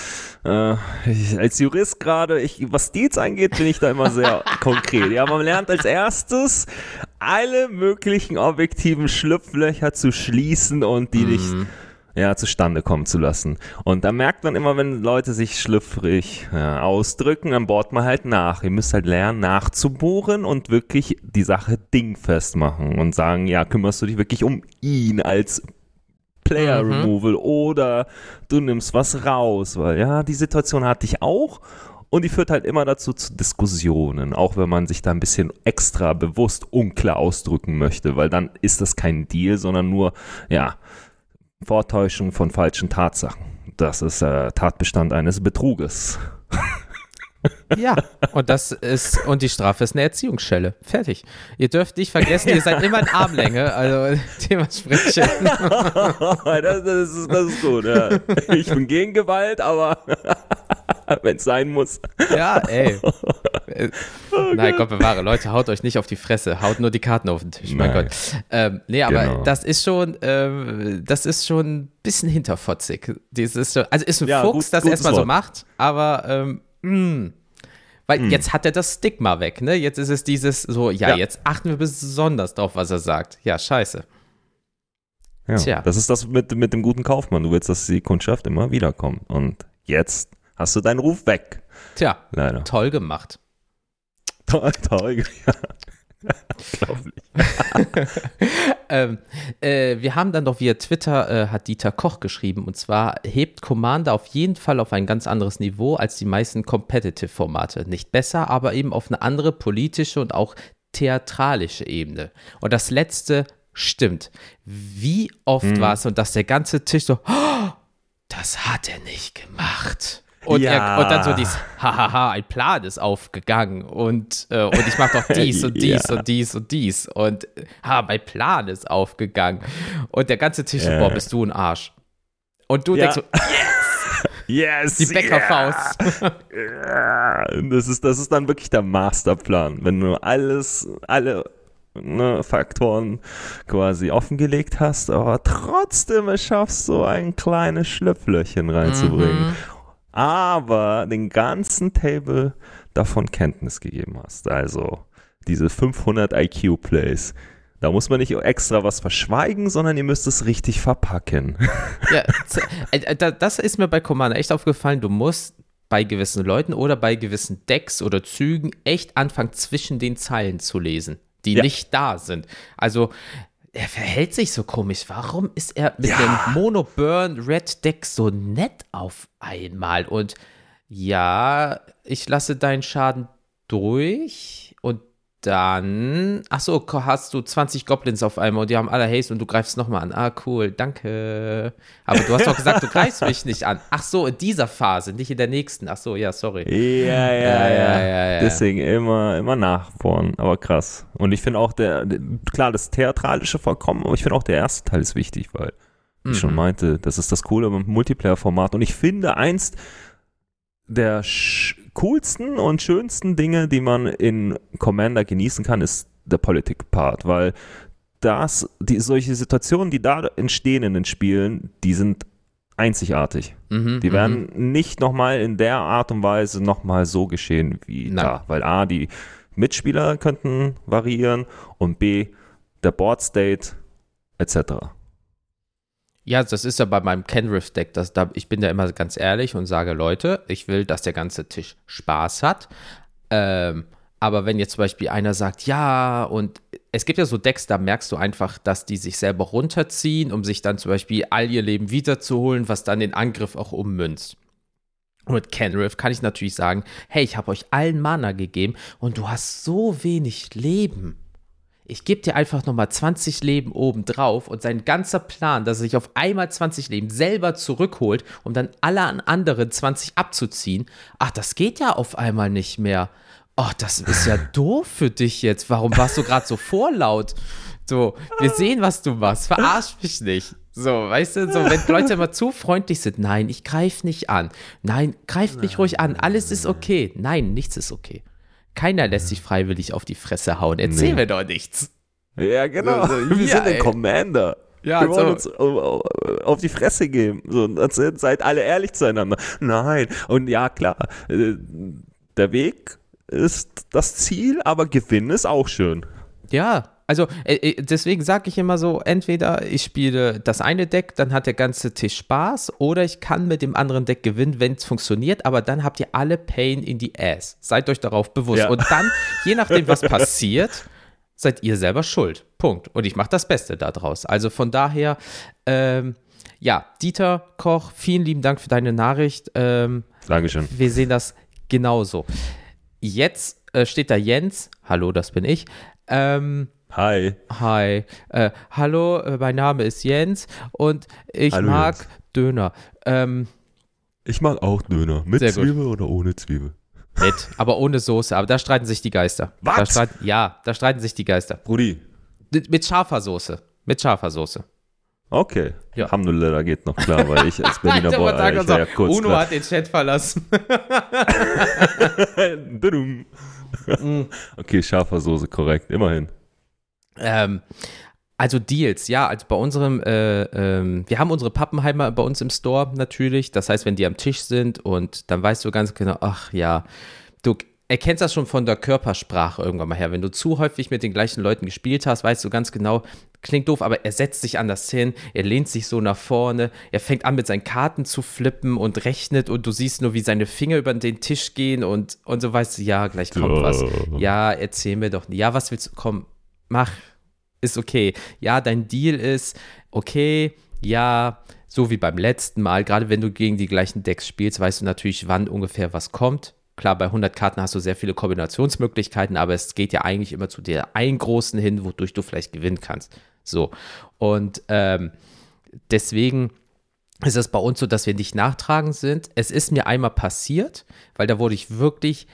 äh, ich, als Jurist gerade, was Deals angeht, bin ich da immer sehr [laughs] konkret. Ja, man lernt als erstes, alle möglichen objektiven Schlupflöcher zu schließen und die nicht ja, zustande kommen zu lassen. Und da merkt man immer, wenn Leute sich schlüpfrig ja, ausdrücken, dann bohrt man halt nach. Ihr müsst halt lernen, nachzubohren und wirklich die Sache dingfest machen und sagen, ja, kümmerst du dich wirklich um ihn als Player Mhm. Removal oder du nimmst was raus, weil ja, die Situation hatte ich auch und die führt halt immer dazu zu Diskussionen, auch wenn man sich da ein bisschen extra bewusst unklar ausdrücken möchte, weil dann ist das kein Deal, sondern nur, ja, Vortäuschung von falschen Tatsachen. Das ist äh, Tatbestand eines Betruges. [laughs] Ja, und das ist, und die Strafe ist eine Erziehungsschelle. Fertig. Ihr dürft nicht vergessen, ihr seid immer in Armlänge, also [laughs] dementsprechend. [laughs] das, das, ist, das ist gut, ja. Ich bin gegen Gewalt, aber [laughs] wenn es sein muss. Ja, ey. Äh, Nein, Gott bewahre, Leute, haut euch nicht auf die Fresse, haut nur die Karten auf den Tisch, mein Nein. Gott. Ähm, nee, aber Genau. das ist schon, ähm, das ist schon ein bisschen hinterfotzig. Dieses, so- also ist ein Ja, Fuchs, gut- das erstmal so macht, aber ähm, mh. Weil jetzt hat er das Stigma weg, ne? Jetzt ist es dieses so, ja, Ja. jetzt achten wir besonders drauf, was er sagt. Ja, scheiße. Ja, Tja. Das ist das mit, mit dem guten Kaufmann. Du willst, dass die Kundschaft immer wiederkommt. Und jetzt hast du deinen Ruf weg. Tja, Leider. toll gemacht. Toll, toll. [laughs] Ja. [laughs] Unglaublich. [laughs] ähm, äh, wir haben dann doch via Twitter, äh, hat Dieter Koch geschrieben, und zwar hebt Commander auf jeden Fall auf ein ganz anderes Niveau als die meisten Competitive-Formate. Nicht besser, aber eben auf eine andere politische und auch theatralische Ebene. Und das letzte stimmt. Wie oft war es und dass der ganze Tisch so, "Oh, das hat er nicht gemacht. Und, Ja. er, und dann so dieses, hahaha, ein Plan ist aufgegangen und, äh, und ich mach doch dies [laughs] und dies Ja. und dies und dies und äh, ha, mein Plan ist aufgegangen. Und der ganze Tisch, Ja. boah, bist du ein Arsch. Und du Ja. denkst so, [laughs] Yes! die Bäckerfaust. Ja. Das, ist, das ist dann wirklich der Masterplan. Wenn du alles, alle ne, Faktoren quasi offengelegt hast, aber trotzdem es schaffst, so ein kleines Schlüpflöchchen reinzubringen. Mhm. Aber den ganzen Table davon Kenntnis gegeben hast. Also diese 500 IQ-Plays, Da muss man nicht extra was verschweigen, sondern ihr müsst es richtig verpacken. Ja, äh, äh, das ist mir bei Commander echt aufgefallen. Du musst bei gewissen Leuten oder bei gewissen Decks oder Zügen echt anfangen, zwischen den Zeilen zu lesen, die ja. nicht da sind. Also, er verhält sich so komisch. Warum ist er mit ja. dem Mono-Burn Red Deck so nett auf einmal? Und ja, ich lasse deinen Schaden durch und dann, ach so, hast du 20 Goblins auf einmal und die haben alle Haste und du greifst nochmal an. Ah, cool, danke. Aber du hast doch gesagt, du greifst mich nicht an. Ach so, in dieser Phase, nicht in der nächsten. Ach so, ja, sorry. Ja, ja, ja. ja, ja, ja. Deswegen immer, immer nachbohren, aber krass. Und ich finde auch der, klar, das Theatralische vollkommen, aber ich finde auch der erste Teil ist wichtig, weil, wie ich schon mhm. meinte, das ist das Coole beim Multiplayer-Format. Und ich finde, einst der coolsten und schönsten Dinge, die man in Commander genießen kann, ist der Politik-Part, weil das, die, solche Situationen, die da entstehen in den Spielen, die sind einzigartig. Mhm, die werden mhm. nicht nochmal in der Art und Weise nochmal so geschehen wie Nein. da, weil A, die Mitspieler könnten variieren und B, der Board State etc. Ja, das ist ja bei meinem Kenriff-Deck. Da, ich bin da immer ganz ehrlich und sage, Leute, ich will, dass der ganze Tisch Spaß hat. Ähm, aber wenn jetzt zum Beispiel einer sagt, ja, und es gibt ja so Decks, da merkst du einfach, dass die sich selber runterziehen, um sich dann zum Beispiel all ihr Leben wiederzuholen, was dann den Angriff auch ummünzt. Und mit Kenriff kann ich natürlich sagen, hey, ich habe euch allen Mana gegeben und du hast so wenig Leben ich gebe dir einfach nochmal 20 Leben oben drauf und sein ganzer Plan, dass er sich auf einmal 20 Leben selber zurückholt, um dann alle anderen 20 abzuziehen, ach, das geht ja auf einmal nicht mehr. Ach, das ist ja [laughs] doof für dich jetzt. Warum warst du gerade so vorlaut? So, wir sehen, was du machst. Verarsch mich nicht. So, weißt du, so, wenn Leute immer zu freundlich sind, nein, ich greife nicht an. Nein, greift mich ruhig an. Alles ist okay. Nein, nichts ist okay. Keiner lässt sich freiwillig auf die Fresse hauen. Erzähl nee. mir doch nichts. Ja, genau. So, wir ja, sind ein Commander. Ja, wir wollen so. uns auf die Fresse geben. So, seid alle ehrlich zueinander. Nein. Und ja, klar, äh, der Weg ist das Ziel, aber Gewinn ist auch schön. Ja, also äh, äh, deswegen sage ich immer so, entweder ich spiele das eine Deck, dann hat der ganze Tisch Spaß, oder ich kann mit dem anderen Deck gewinnen, wenn es funktioniert, aber dann habt ihr alle Pain in die Ass. Seid euch darauf bewusst. Ja. Und dann, je nachdem, was passiert, seid ihr selber schuld. Punkt. Und ich mache das Beste daraus. Also von daher, ähm, ja, Dieter Koch, vielen lieben Dank für deine Nachricht. Ähm, Dankeschön. Wir sehen das genauso. Jetzt äh, steht da Jens. Hallo, das bin ich. Ähm, Hi. Hi. Äh, hallo, äh, mein Name ist Jens und ich hallo, mag Jens. Döner. Ähm, ich mag auch Döner. Mit Zwiebel oder ohne Zwiebel? Mit, aber ohne Soße. Aber da streiten sich die Geister. Was? Da ja, da streiten sich die Geister. Brudi. Mit scharfer Soße. Mit scharfer Soße. Okay. Ja. Alhamdulillah, geht noch klar, weil ich als [laughs] Berliner Boy, ich ja kurz Uno klar. hat den Chat verlassen. [laughs] okay, scharfer Soße, korrekt, immerhin. Ähm, also Deals, ja, also bei unserem, äh, ähm, wir haben unsere Pappenheimer bei uns im Store natürlich. Das heißt, wenn die am Tisch sind und dann weißt du ganz genau, ach ja, du erkennst das schon von der Körpersprache irgendwann mal her. Wenn du zu häufig mit den gleichen Leuten gespielt hast, weißt du ganz genau, klingt doof, aber er setzt sich anders hin, er lehnt sich so nach vorne, er fängt an mit seinen Karten zu flippen und rechnet und du siehst nur, wie seine Finger über den Tisch gehen und, und so weißt du, ja, gleich kommt was. Ja, erzähl mir doch, ja, was willst du, komm, mach, ist okay. Ja, dein Deal ist okay, ja, so wie beim letzten Mal. Gerade wenn du gegen die gleichen Decks spielst, weißt du natürlich, wann ungefähr was kommt. Klar, bei 100 Karten hast du sehr viele Kombinationsmöglichkeiten, aber es geht ja eigentlich immer zu der einen großen hin, wodurch du vielleicht gewinnen kannst. So. Und ähm, deswegen ist es bei uns so, dass wir nicht nachtragend sind. Es ist mir einmal passiert, weil da wurde ich wirklich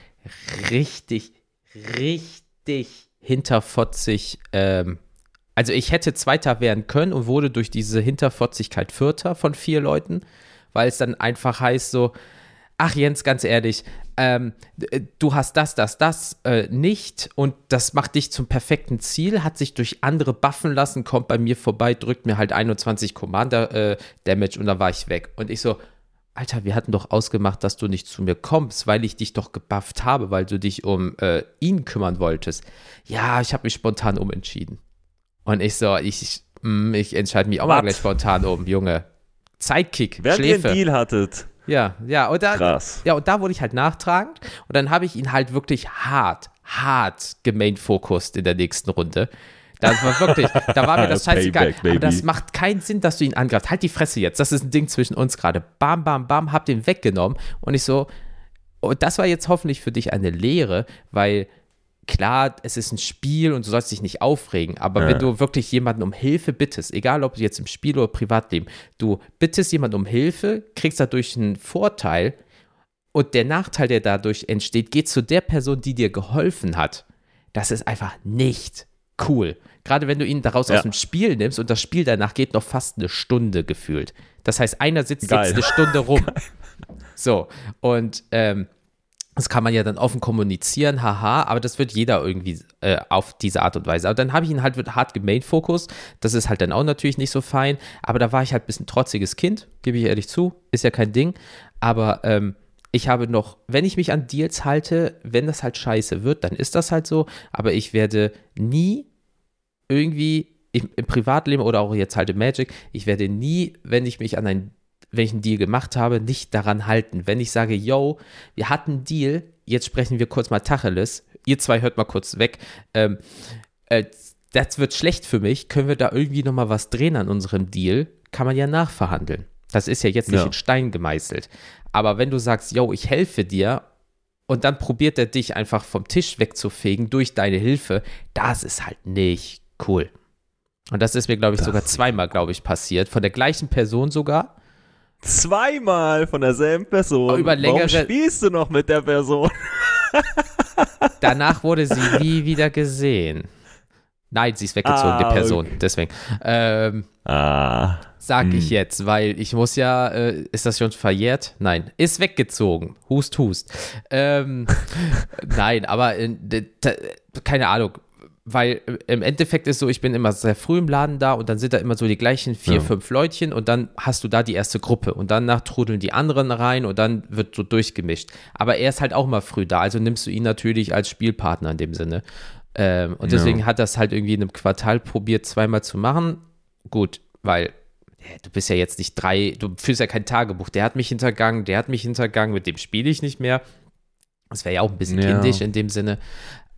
richtig, richtig hinterfotzig ähm, also ich hätte Zweiter werden können und wurde durch diese Hinterfotzigkeit Vierter von vier Leuten, weil es dann einfach heißt so, ach Jens, ganz ehrlich, ähm, du hast das, das, das äh, nicht und das macht dich zum perfekten Ziel, hat sich durch andere buffen lassen, kommt bei mir vorbei, drückt mir halt 21 Commander äh, Damage und dann war ich weg. Und ich so, Alter, wir hatten doch ausgemacht, dass du nicht zu mir kommst, weil ich dich doch gebufft habe, weil du dich um äh, ihn kümmern wolltest. Ja, ich habe mich spontan umentschieden. Und ich so, ich, mm, ich entscheide mich auch mal Was? gleich spontan um, Junge. Sidekick, Während ihr Schläfe. einen Deal hattet. Ja, ja, und da, Krass. ja, und da wurde ich halt nachtragend und dann habe ich ihn halt wirklich hart, hart gemain-fokust in der nächsten Runde. Das war wirklich, da war mir das [laughs] scheißegal. Payback, aber das macht keinen Sinn, dass du ihn angreifst. Halt die Fresse jetzt. Das ist ein Ding zwischen uns gerade. Bam, bam, bam, hab den weggenommen. Und ich so, und das war jetzt hoffentlich für dich eine Lehre, weil klar, es ist ein Spiel und du sollst dich nicht aufregen, aber Ja. wenn du wirklich jemanden um Hilfe bittest, egal ob jetzt im Spiel oder Privatleben, du bittest jemanden um Hilfe, kriegst dadurch einen Vorteil und der Nachteil, der dadurch entsteht, geht zu der Person, die dir geholfen hat. Das ist einfach nicht cool. Gerade wenn du ihn daraus Ja. aus dem Spiel nimmst und das Spiel danach geht noch fast eine Stunde gefühlt. Das heißt, einer sitzt Geil. jetzt eine Stunde rum. [laughs] So, und ähm, das kann man ja dann offen kommunizieren, haha, aber das wird jeder irgendwie äh, auf diese Art und Weise. Aber dann habe ich ihn halt mit hart gemain-Fokus. Das ist halt dann auch natürlich nicht so fein. Aber da war ich halt ein bisschen trotziges Kind, gebe ich ehrlich zu. Ist ja kein Ding. Aber ähm, ich habe noch, wenn ich mich an Deals halte, wenn das halt scheiße wird, dann ist das halt so. Aber ich werde nie irgendwie im, im Privatleben oder auch jetzt halt im Magic, ich werde nie, wenn ich mich an einen, wenn ich einen Deal gemacht habe, nicht daran halten. Wenn ich sage, yo, wir hatten einen Deal, jetzt sprechen wir kurz mal Tacheles, ihr zwei hört mal kurz weg, ähm, äh, das wird schlecht für mich, können wir da irgendwie nochmal was drehen an unserem Deal, kann man ja nachverhandeln. Das ist ja jetzt nicht Ja. in Stein gemeißelt. Aber wenn du sagst, yo, ich helfe dir und dann probiert er dich einfach vom Tisch wegzufegen durch deine Hilfe, das ist halt nicht cool. Und das ist mir, glaube ich, sogar zweimal, glaube ich, passiert. Von der gleichen Person sogar. Zweimal von derselben Person. Über längere- Warum spielst du noch mit der Person? [laughs] Danach wurde sie nie wieder gesehen. Nein, sie ist weggezogen, Ah, die Person. okay. Deswegen. Ähm, Ah. sag ich jetzt, weil ich muss ja, äh, ist das schon verjährt? Nein, ist weggezogen. Hust, hust. Ähm, [laughs] nein, aber äh, keine Ahnung. Weil äh, im Endeffekt ist so, ich bin immer sehr früh im Laden da und dann sind da immer so die gleichen vier, Ja. fünf Leutchen und dann hast du da die erste Gruppe und danach trudeln die anderen rein und dann wird so durchgemischt. Aber er ist halt auch mal früh da, also nimmst du ihn natürlich als Spielpartner in dem Sinne. Ähm, und Ja. deswegen hat das halt irgendwie in einem Quartal probiert, zweimal zu machen. Gut, weil ja, du bist ja jetzt nicht drei, du führst ja kein Tagebuch. Der hat mich hintergangen, der hat mich hintergangen, mit dem spiele ich nicht mehr. Das wäre ja auch ein bisschen Ja. kindisch in dem Sinne.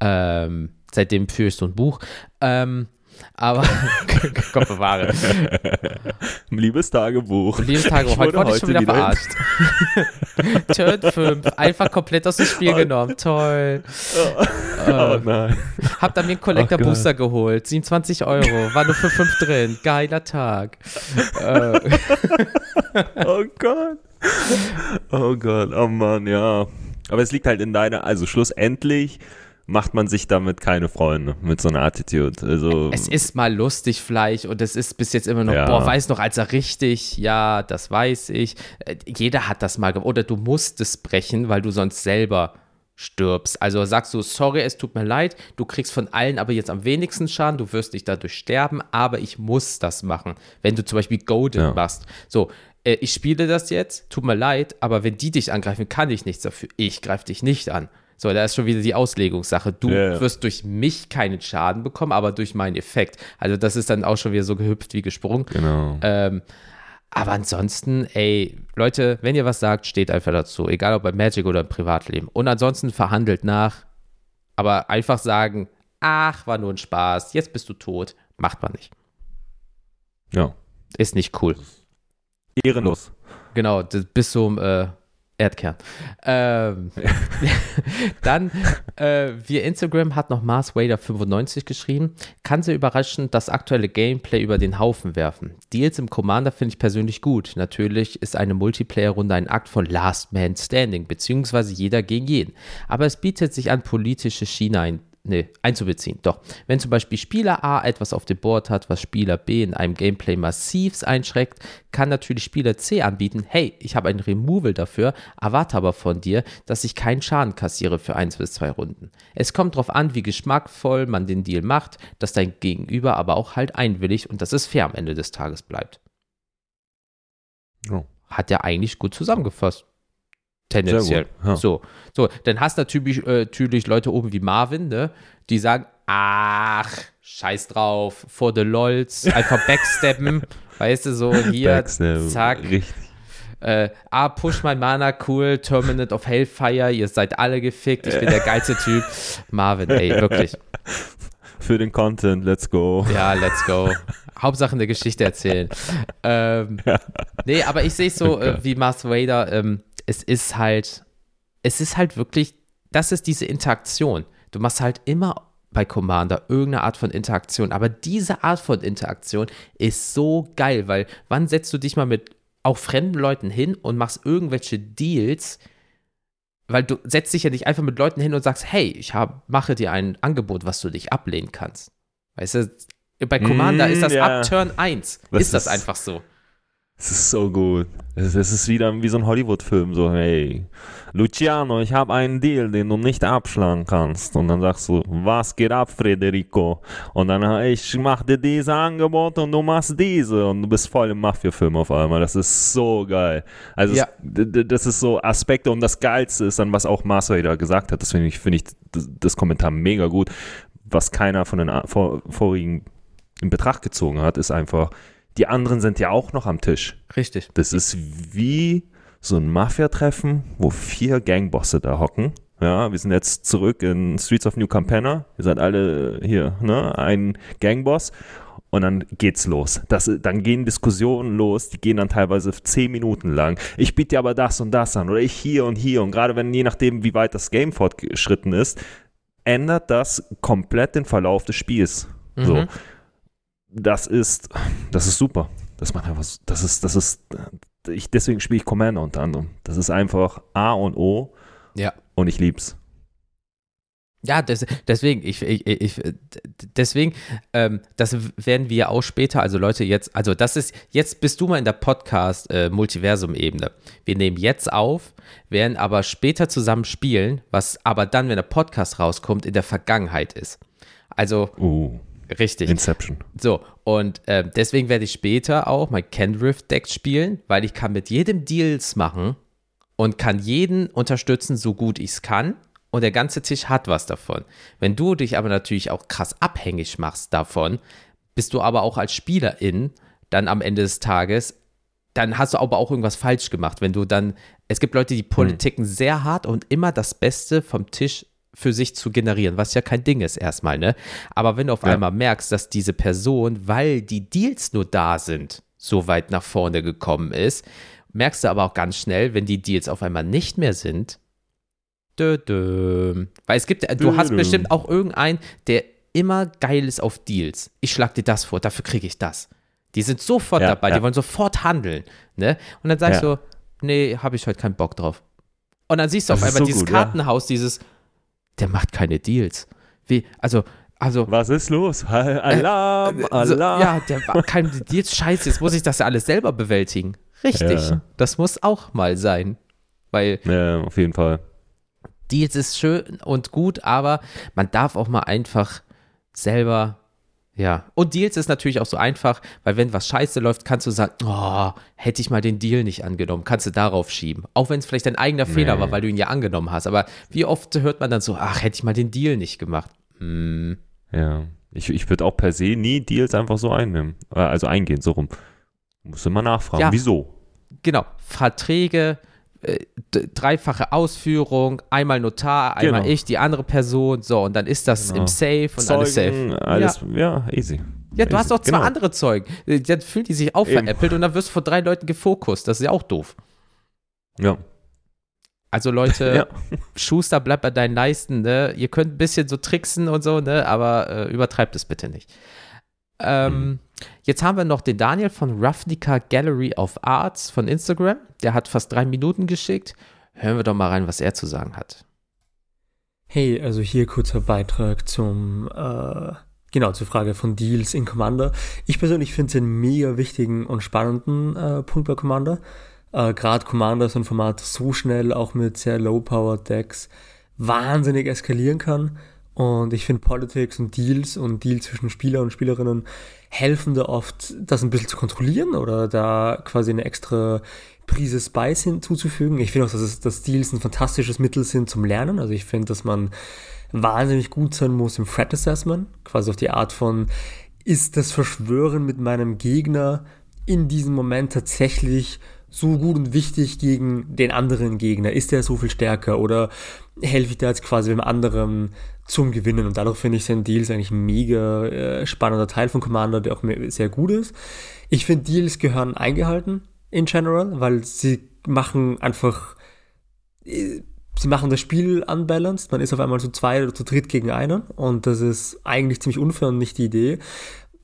Ähm, seitdem führe ich so ein Buch. Ähm, aber [laughs] Gott bewahre. Liebes Tagebuch. Liebes Tagebuch, heute wurde wurde ich schon wieder verarscht. [laughs] Turn 5, einfach komplett aus dem Spiel genommen. Toll. Oh nein. Hab dann mir einen Collector Gott. Booster geholt. 27 Euro. War nur für 5 drin. Geiler Tag. äh, [laughs] Oh Gott. Oh Gott, oh Mann, ja. Aber es liegt halt in deiner, also schlussendlich macht man sich damit keine Freunde mit so einer Attitude. Also es ist mal lustig vielleicht und es ist bis jetzt immer noch, Ja. boah, weiß noch, als er richtig, ja, das weiß ich. Äh, Jeder hat das mal, ge- oder du musst es brechen, weil du sonst selber stirbst. Also sagst du, sorry, es tut mir leid, du kriegst von allen aber jetzt am wenigsten Schaden, du wirst nicht dadurch sterben, aber ich muss das machen. Wenn du zum Beispiel Golden Ja. machst. So, äh, ich spiele das jetzt, tut mir leid, aber wenn die dich angreifen, kann ich nichts dafür. Ich greife dich nicht an. So, da ist schon wieder die Auslegungssache. Du ja. wirst durch mich keinen Schaden bekommen, aber durch meinen Effekt. Also das ist dann auch schon wieder so gehüpft wie gesprungen. Genau. Ähm, aber ansonsten, ey, Leute, wenn ihr was sagt, steht einfach dazu. Egal ob bei Magic oder im Privatleben. Und ansonsten verhandelt nach. Aber einfach sagen, ach, war nur ein Spaß, jetzt bist du tot. Macht man nicht. Ja. Ist nicht cool. Ehrenlos. Genau, das, bis zum äh, Erdkern. Ähm, [laughs] dann, äh, via Instagram hat noch Mars Wader 95 geschrieben. Kann sehr überraschend das aktuelle Gameplay über den Haufen werfen. Deals im Commander finde ich persönlich gut. Natürlich ist eine Multiplayer-Runde ein Akt von Last Man Standing, beziehungsweise jeder gegen jeden. Aber es bietet sich an, politische Schiene ein, nee, einzubeziehen. Doch, wenn zum Beispiel Spieler A etwas auf dem Board hat, was Spieler B in einem Gameplay massivs einschränkt, kann natürlich Spieler C anbieten, hey, ich habe ein Removal dafür, erwarte aber von dir, dass ich keinen Schaden kassiere für eins bis zwei Runden. Es kommt darauf an, wie geschmackvoll man den Deal macht, dass dein Gegenüber aber auch halt einwillig und dass es fair am Ende des Tages bleibt. Ja. Hat er eigentlich gut zusammengefasst. Tendenziell. Ja. So, so, dann hast du natürlich, äh, natürlich Leute oben wie Marvin, ne, die sagen, ach, scheiß drauf, vor the LOLs, einfach backsteppen, [laughs] weißt du, so hier, Backstab, zack. Richtig. Äh, ah, push my Mana, cool, Terminate of Hellfire, ihr seid alle gefickt, ich bin der geilste Typ. [laughs] Marvin, ey, wirklich. [laughs] Für den Content, let's go. Ja, let's go. Hauptsache eine Geschichte erzählen. Ähm, nee, aber ich sehe es so äh, wie Mars Vader. Ähm, es ist halt, es ist halt wirklich, das ist diese Interaktion. Du machst halt immer bei Commander irgendeine Art von Interaktion. Aber diese Art von Interaktion ist so geil, weil wann setzt du dich mal mit auch fremden Leuten hin und machst irgendwelche Deals, weil du setzt dich ja nicht einfach mit Leuten hin und sagst, hey, ich hab, mache dir ein Angebot, was du dich ablehnen kannst. Weißt du, bei Commander Mm, ist das ja. ab Turn 1. Das ist das ist- einfach so. Es ist so gut. Es, ist wieder wie so ein Hollywood-Film, so, hey, Luciano, ich habe einen Deal, den du nicht abschlagen kannst. Und dann sagst du, was geht ab, Federico? Und dann, "Hey, ich mach dir diese Angebote und du machst diese. Und du bist voll im Mafia-Film auf einmal. Das ist so geil. Also, Ja. es, das ist so Aspekte. Und das Geilste ist dann, was auch Mars Vader gesagt hat. Das finde ich, das, Kommentar mega gut. Was keiner von den vorigen in Betracht gezogen hat, ist einfach, die anderen sind ja auch noch am Tisch. Richtig. Das ist wie so ein Mafia-Treffen, wo vier Gangbosse da hocken. Ja, wir sind jetzt zurück in Streets of New Campana. Wir seid alle hier, ne? Ein Gangboss. Und dann geht's los. Das, dann gehen Diskussionen los, die gehen dann teilweise zehn Minuten lang. Ich biete dir aber das und das an oder ich hier und hier. Und gerade wenn, je nachdem, wie weit das Game fortgeschritten ist, ändert das komplett den Verlauf des Spiels. So Mhm. Das ist, das ist super. Das macht einfach, das ist, das ist, ich, deswegen spiele ich Commander unter anderem. Das ist einfach A und O Ja. und ich lieb's. Ja, des, deswegen, ich, ich, ich deswegen, ähm, das werden wir auch später, also Leute, jetzt, also das ist, jetzt bist du mal in der Podcast-Multiversum-Ebene. wir nehmen jetzt auf, werden aber später zusammen spielen, was aber dann, wenn der Podcast rauskommt, in der Vergangenheit ist. Also, Uh, richtig. Inception. So, und äh, deswegen werde ich später auch mein Kendrift-Deck spielen, weil ich kann mit jedem Deals machen und kann jeden unterstützen, so gut ich es kann. Und der ganze Tisch hat was davon. Wenn du dich aber natürlich auch krass abhängig machst davon, bist du aber auch als Spielerin dann am Ende des Tages, dann hast du aber auch irgendwas falsch gemacht. Wenn du dann, es gibt Leute, die politiken sehr hart und immer das Beste vom Tisch für sich zu generieren, was ja kein Ding ist erstmal, ne? Aber wenn du auf Ja. einmal merkst, dass diese Person, weil die Deals nur da sind, so weit nach vorne gekommen ist, merkst du aber auch ganz schnell, wenn die Deals auf einmal nicht mehr sind, dö, dö. weil es gibt, du hast bestimmt auch irgendeinen, der immer geil ist auf Deals. Ich schlag dir das vor, dafür kriege ich das. Die sind sofort Ja, dabei, ja. die wollen sofort handeln, ne? Und dann sagst du, nee, habe ich heute keinen Bock drauf. Und dann siehst du Das auf einmal so dieses gut. Kartenhaus, dieses, der macht keine Deals. Wie, also, also, Was ist los? Alarm, so, Alarm. ja, der war keine [laughs] Deals, scheiße, jetzt muss ich das ja alles selber bewältigen. Richtig, Ja. das muss auch mal sein. Weil Ja, auf jeden Fall. Deals ist schön und gut, aber man darf auch mal einfach selber, ja. Und Deals ist natürlich auch so einfach, weil wenn was scheiße läuft, kannst du sagen, oh, hätte ich mal den Deal nicht angenommen, kannst du darauf schieben. Auch wenn es vielleicht dein eigener Fehler Nee. war, weil du ihn ja angenommen hast. Aber wie oft hört man dann so, ach, hätte ich mal den Deal nicht gemacht. Hm, Ja. Ich, ich würde auch per se nie Deals einfach so einnehmen. Äh, Also eingehen, so rum. Muss immer nachfragen. Ja. Wieso? genau, Verträge, dreifache Ausführung, einmal Notar, einmal Genau. ich, die andere Person, so, und dann ist das Genau. im Safe und alles safe. Zeugen, alles, ja, easy. Ja, du Easy. hast doch zwei Genau. andere Zeugen. Äh, Dann fühlen die sich auch Eben. veräppelt und dann wirst du von drei Leuten gefokust. Das ist ja auch doof. Ja. Also Leute, [laughs] Ja. Schuster, bleibt bei deinen Leisten, ne? Ihr könnt ein bisschen so tricksen und so, ne? Aber äh, übertreibt es bitte nicht. Ähm, Mhm. Jetzt haben wir noch den Daniel von Ravnica Gallery of Arts von Instagram. Der hat fast drei Minuten geschickt. Hören wir doch mal rein, was er zu sagen hat. Hey, also hier kurzer Beitrag zum, äh, genau, zur Frage von Deals in Commander. Ich persönlich finde es einen mega wichtigen und spannenden äh, Punkt bei Commander. Äh, Gerade Commander ist ein Format, das so schnell auch mit sehr low-powered Decks wahnsinnig eskalieren kann. Und ich finde Politics und Deals und Deals zwischen Spieler und Spielerinnen helfen da oft, das ein bisschen zu kontrollieren oder da quasi eine extra Prise Spice hinzuzufügen. Ich finde auch, dass, es, dass Deals ein fantastisches Mittel sind zum Lernen. Also ich finde, dass man wahnsinnig gut sein muss im Threat Assessment, quasi auf die Art von, ist das Verschwören mit meinem Gegner in diesem Moment tatsächlich so gut und wichtig gegen den anderen Gegner? Ist der so viel stärker oder helfe ich da jetzt quasi dem anderen zum Gewinnen? Und dadurch finde ich sein Deals eigentlich ein mega äh, spannender Teil von Commander, der auch sehr gut ist. Ich finde, Deals gehören eingehalten in general, weil sie machen einfach, äh, sie machen das Spiel unbalanced. Man ist auf einmal zu zweit oder zu dritt gegen einen und das ist eigentlich ziemlich unfair und nicht die Idee.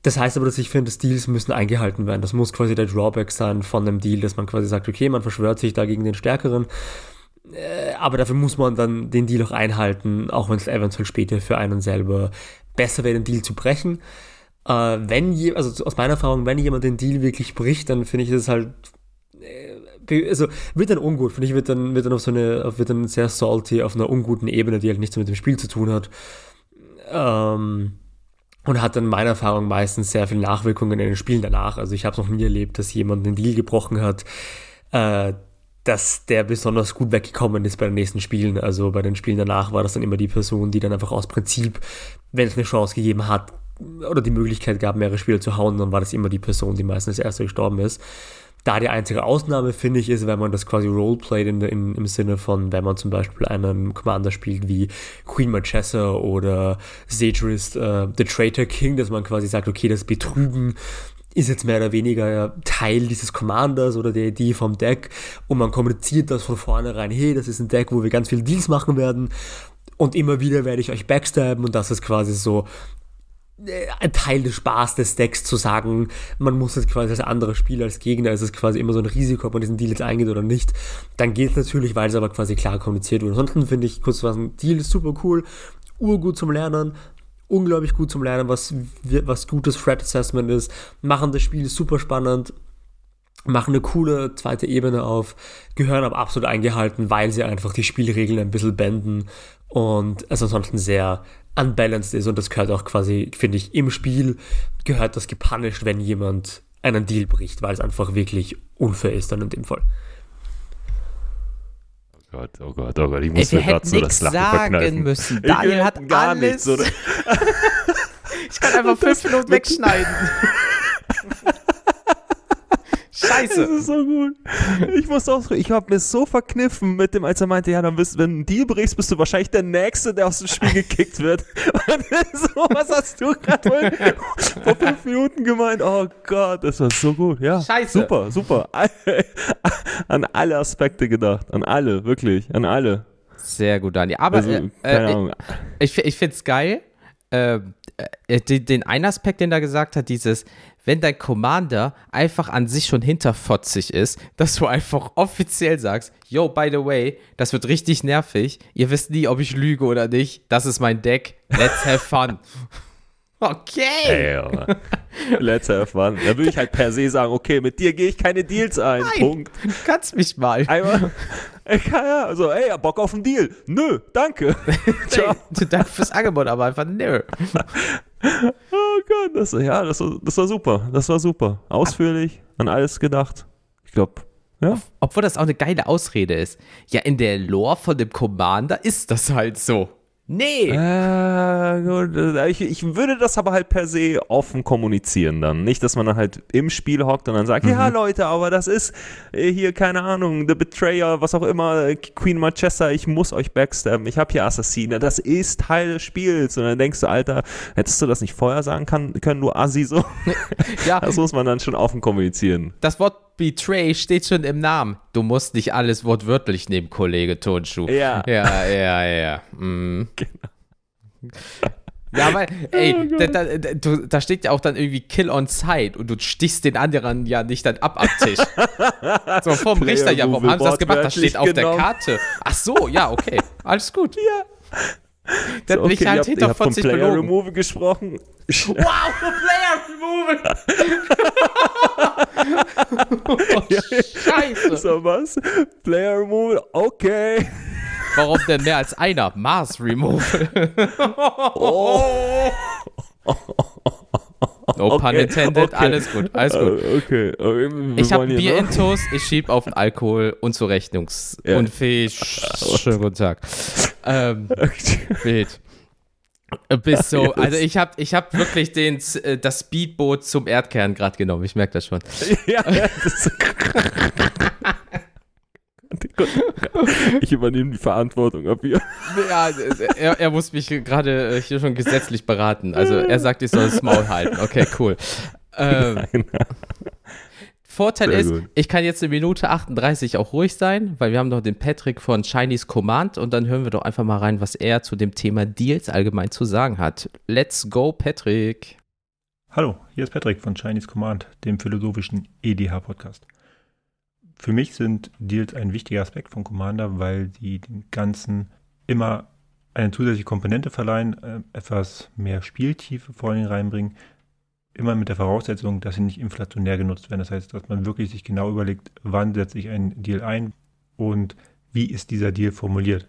Das heißt aber, dass ich finde, dass Deals müssen eingehalten werden. Das muss quasi der Drawback sein von einem Deal, dass man quasi sagt, okay, man verschwört sich da gegen den Stärkeren. Äh, aber dafür muss man dann den Deal auch einhalten, auch wenn es eventuell später für einen selber besser wäre, den Deal zu brechen. Äh, wenn je, also aus meiner Erfahrung, wenn jemand den Deal wirklich bricht, dann finde ich es halt äh, also wird dann ungut, finde ich, wird dann, wird dann auf so eine, wird dann sehr salty auf einer unguten Ebene, die halt nichts mit dem Spiel zu tun hat. Ähm, und hat dann meiner Erfahrung meistens sehr viele Nachwirkungen in den Spielen danach. Also ich habe es noch nie erlebt, dass jemand den Deal gebrochen hat, äh, dass der besonders gut weggekommen ist bei den nächsten Spielen. Also bei den Spielen danach war das dann immer die Person, die dann einfach aus Prinzip, wenn es eine Chance gegeben hat oder die Möglichkeit gab, mehrere Spieler zu hauen, dann war das immer die Person, die meistens als erste gestorben ist. Da die einzige Ausnahme, finde ich, ist, wenn man das quasi roleplayt in, in, im Sinne von, wenn man zum Beispiel einen Commander spielt wie Queen Manchester oder Sagerist, äh, The Traitor King, dass man quasi sagt, okay, das Betrügen ist jetzt mehr oder weniger Teil dieses Commanders oder der Idee vom Deck. Und man kommuniziert das von vornherein, hey, das ist ein Deck, wo wir ganz viele Deals machen werden. Und immer wieder werde ich euch backstabben. Und das ist quasi so ein Teil des Spaß des Decks zu sagen, man muss jetzt quasi als anderer Spieler, als Gegner, ist es quasi immer so ein Risiko, ob man diesen Deal jetzt eingeht oder nicht. Dann geht es natürlich, weil es aber quasi klar kommuniziert wurde. Ansonsten finde ich kurz was ein Deal ist super cool, urgut zum Lernen, unglaublich gut zum Lernen, was, was gutes Threat Assessment ist, machen das Spiel super spannend, machen eine coole zweite Ebene auf, gehören aber absolut eingehalten, weil sie einfach die Spielregeln ein bisschen benden und es ansonsten sehr unbalanced ist und das gehört auch quasi, finde ich, im Spiel gehört das gepunished, wenn jemand einen Deal bricht, weil es einfach wirklich unfair ist dann in dem Fall. Oh Gott, oh Gott, oh Gott, ich muss Ey, mir gerade so das Lachen sagen verkneifen. müssen. Daniel hat gar alles. Nichts, [laughs] ich kann einfach fünf Minuten wegschneiden. [laughs] Scheiße. Das ist so gut. Ich muss auch, ich habe mir so verkniffen mit dem, als er meinte, ja, dann bist, wenn du einen Deal brichst, bist du wahrscheinlich der Nächste, der aus dem Spiel [laughs] gekickt wird. [laughs] so, was hast du gerade vor fünf Minuten gemeint? Oh Gott, das war so gut. Ja, Scheiße. Super, super. [laughs] An alle Aspekte gedacht. An alle, wirklich. An alle. Sehr gut, Dani. Aber also, äh, äh, ich, ich finde es geil. Äh, äh den einen Aspekt, den er gesagt hat, dieses, wenn dein Commander einfach an sich schon hinterfotzig ist, dass du einfach offiziell sagst, yo, by the way, das wird richtig nervig. Ihr wisst nie, ob ich lüge oder nicht. Das ist mein Deck. Let's have fun. [laughs] Okay. Hey, Let's have fun. Da würde ich halt per se sagen, okay, mit dir gehe ich keine Deals ein. Nein, Punkt. Du kannst mich mal. Einmal, ja, also, ey, Bock auf einen Deal. Nö, danke. [laughs] Ciao. Hey, danke fürs Angebot, aber einfach nö. [laughs] oh Gott, das, ja, das, das war super. Das war super. Ausführlich, an alles gedacht. Ich glaube, ja. Obwohl das auch eine geile Ausrede ist. Ja, in der Lore von dem Commander ist das halt so. Nee. Äh, gut. Ich, ich würde das aber halt per se offen kommunizieren dann. Nicht, dass man dann halt im Spiel hockt und dann sagt, mhm. ja Leute, aber das ist äh, hier, keine Ahnung, The Betrayer, was auch immer, Queen Manchester, ich muss euch backstabben, ich habe hier Assassine, das ist Teil des Spiels. Und dann denkst du, Alter, hättest du das nicht vorher sagen kann, können, du Assi so? ja. [laughs] Das muss man dann schon offen kommunizieren. Das Wort Betray steht schon im Namen. Du musst nicht alles wortwörtlich nehmen, Kollege Tonschuh. Ja. Ja, ja, ja. Mm. [laughs] Genau. Ja, weil, ey, oh da, da, da, da, steht ja auch dann irgendwie Kill on Sight und du stichst den anderen ja nicht dann ab am Tisch. [laughs] so, vom Richter, ja, warum haben sie das gemacht? Das steht auf genommen. der Karte. Ach so, ja, okay. Alles gut. Ja. Der so, okay, mich halt hinter von sich Player belogen. Remove gesprochen. Wow, Player [laughs] [laughs] Scheiße. So was? Player Removal, okay. Warum denn mehr als einer? Mars Removal. [laughs] oh. No okay, pun intended, okay. alles gut, alles gut. Uh, okay, okay. ich habe Bier in Toast, ich schieb auf den Alkohol unzurechnungsunfähig. Ja. [laughs] Schönen guten Tag. Ähm, wild. Bis so, also ich habe ich hab wirklich den, äh, das Speedboot zum Erdkern gerade genommen, ich merke das schon. [laughs] ja, das ich übernehme die Verantwortung ab hier. Ja, er, er muss mich gerade äh, hier schon gesetzlich beraten. Also er sagt, ich soll das Maul halten. Okay, cool. Ähm, Vorteil Sehr ist, gut. ich kann jetzt in Minute 38 auch ruhig sein, weil wir haben noch den Patrick von Chinese Command und dann hören wir doch einfach mal rein, was er zu dem Thema Deals allgemein zu sagen hat. Let's go, Patrick. Hallo, hier ist Patrick von Chinese Command, dem philosophischen EDH-Podcast. Für mich sind Deals ein wichtiger Aspekt von Commander, weil sie dem Ganzen immer eine zusätzliche Komponente verleihen, äh, etwas mehr Spieltiefe vor allem reinbringen, immer mit der Voraussetzung, dass sie nicht inflationär genutzt werden. Das heißt, dass man wirklich sich genau überlegt, wann setze ich einen Deal ein und wie ist dieser Deal formuliert.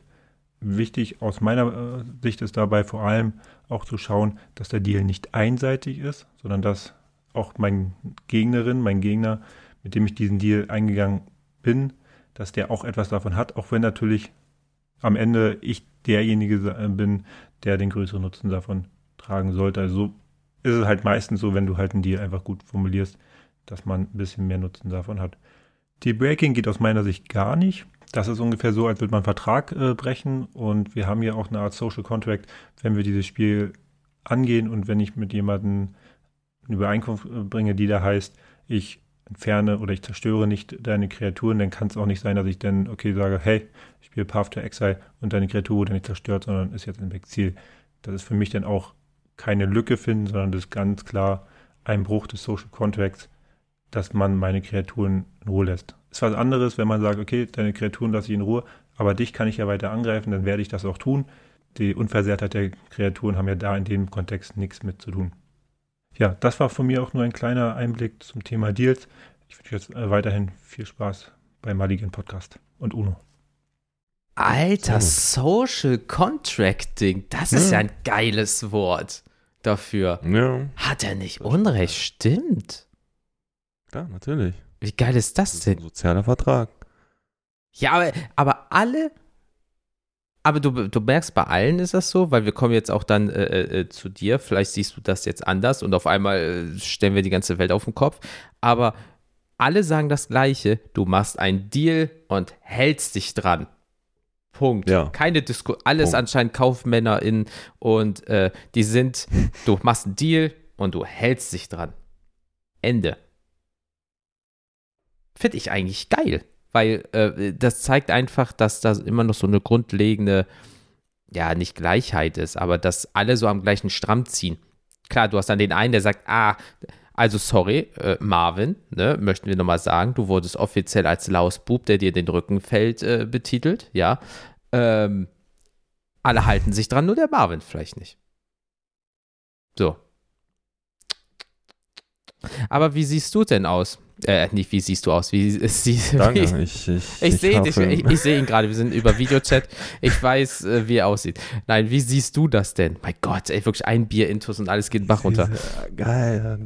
Wichtig aus meiner äh, Sicht ist dabei vor allem auch zu schauen, dass der Deal nicht einseitig ist, sondern dass auch mein Gegnerin, mein Gegner, mit dem ich diesen Deal eingegangen bin, dass der auch etwas davon hat, auch wenn natürlich am Ende ich derjenige bin, der den größeren Nutzen davon tragen sollte. Also ist es halt meistens so, wenn du halt einen Deal einfach gut formulierst, dass man ein bisschen mehr Nutzen davon hat. Die Breaking geht aus meiner Sicht gar nicht. Das ist ungefähr so, als würde man einen Vertrag äh, brechen und wir haben hier auch eine Art Social Contract, wenn wir dieses Spiel angehen und wenn ich mit jemandem eine Übereinkunft äh, bringe, die da heißt, ich entferne oder ich zerstöre nicht deine Kreaturen, dann kann es auch nicht sein, dass ich dann, okay, sage, hey, ich spiele Path to Exile und deine Kreatur wurde nicht zerstört, sondern ist jetzt im Exil. Das ist für mich dann auch keine Lücke finden, sondern das ist ganz klar ein Bruch des Social Contracts, dass man meine Kreaturen in Ruhe lässt. Ist was anderes, wenn man sagt, okay, deine Kreaturen lasse ich in Ruhe, aber dich kann ich ja weiter angreifen, dann werde ich das auch tun. Die Unversehrtheit der Kreaturen haben ja da in dem Kontext nichts mit zu tun. Ja, das war von mir auch nur ein kleiner Einblick zum Thema Deals. Ich wünsche jetzt äh, weiterhin viel Spaß beim Maligen Podcast und Uno. Alter, Social Contracting, das ist ja. ja ein geiles Wort dafür. Ja. Hat er nicht Unrecht, stimmt. Ja, natürlich. Wie geil ist das, das ist denn? Ein sozialer Vertrag. Ja, aber, aber alle, aber du, du merkst, bei allen ist das so, weil wir kommen jetzt auch dann äh, äh, äh zu dir, vielleicht siehst du das jetzt anders und auf einmal äh, stellen wir die ganze Welt auf den Kopf, aber alle sagen das Gleiche, du machst einen Deal und hältst dich dran. Punkt. Ja. Keine Diskussion. Alles Punkt. anscheinend KaufmännerInnen und äh, die sind, du machst einen Deal und du hältst dich dran. Ende. Finde ich eigentlich geil, weil äh, das zeigt einfach, dass da immer noch so eine grundlegende, ja, nicht Gleichheit ist, aber dass alle so am gleichen Stramm ziehen. Klar, du hast dann den einen, der sagt, ah, also sorry, äh, Marvin, ne, möchten wir nochmal sagen, du wurdest offiziell als Lausbub, der dir den Rücken fällt, äh, betitelt, ja. Ähm, alle halten sich dran, nur der Marvin vielleicht nicht. So. Aber wie siehst du denn aus? Äh, nicht, wie siehst du aus? Wie, [laughs] sie, Danke, wie, ich, ich, [laughs] ich sehe ich, ich, ich seh ihn gerade, wir sind über Videochat. Ich weiß, äh, wie er aussieht. Nein, wie siehst du das denn? Mein Gott, ey, wirklich ein Bier intus und alles geht Bach runter. Geil,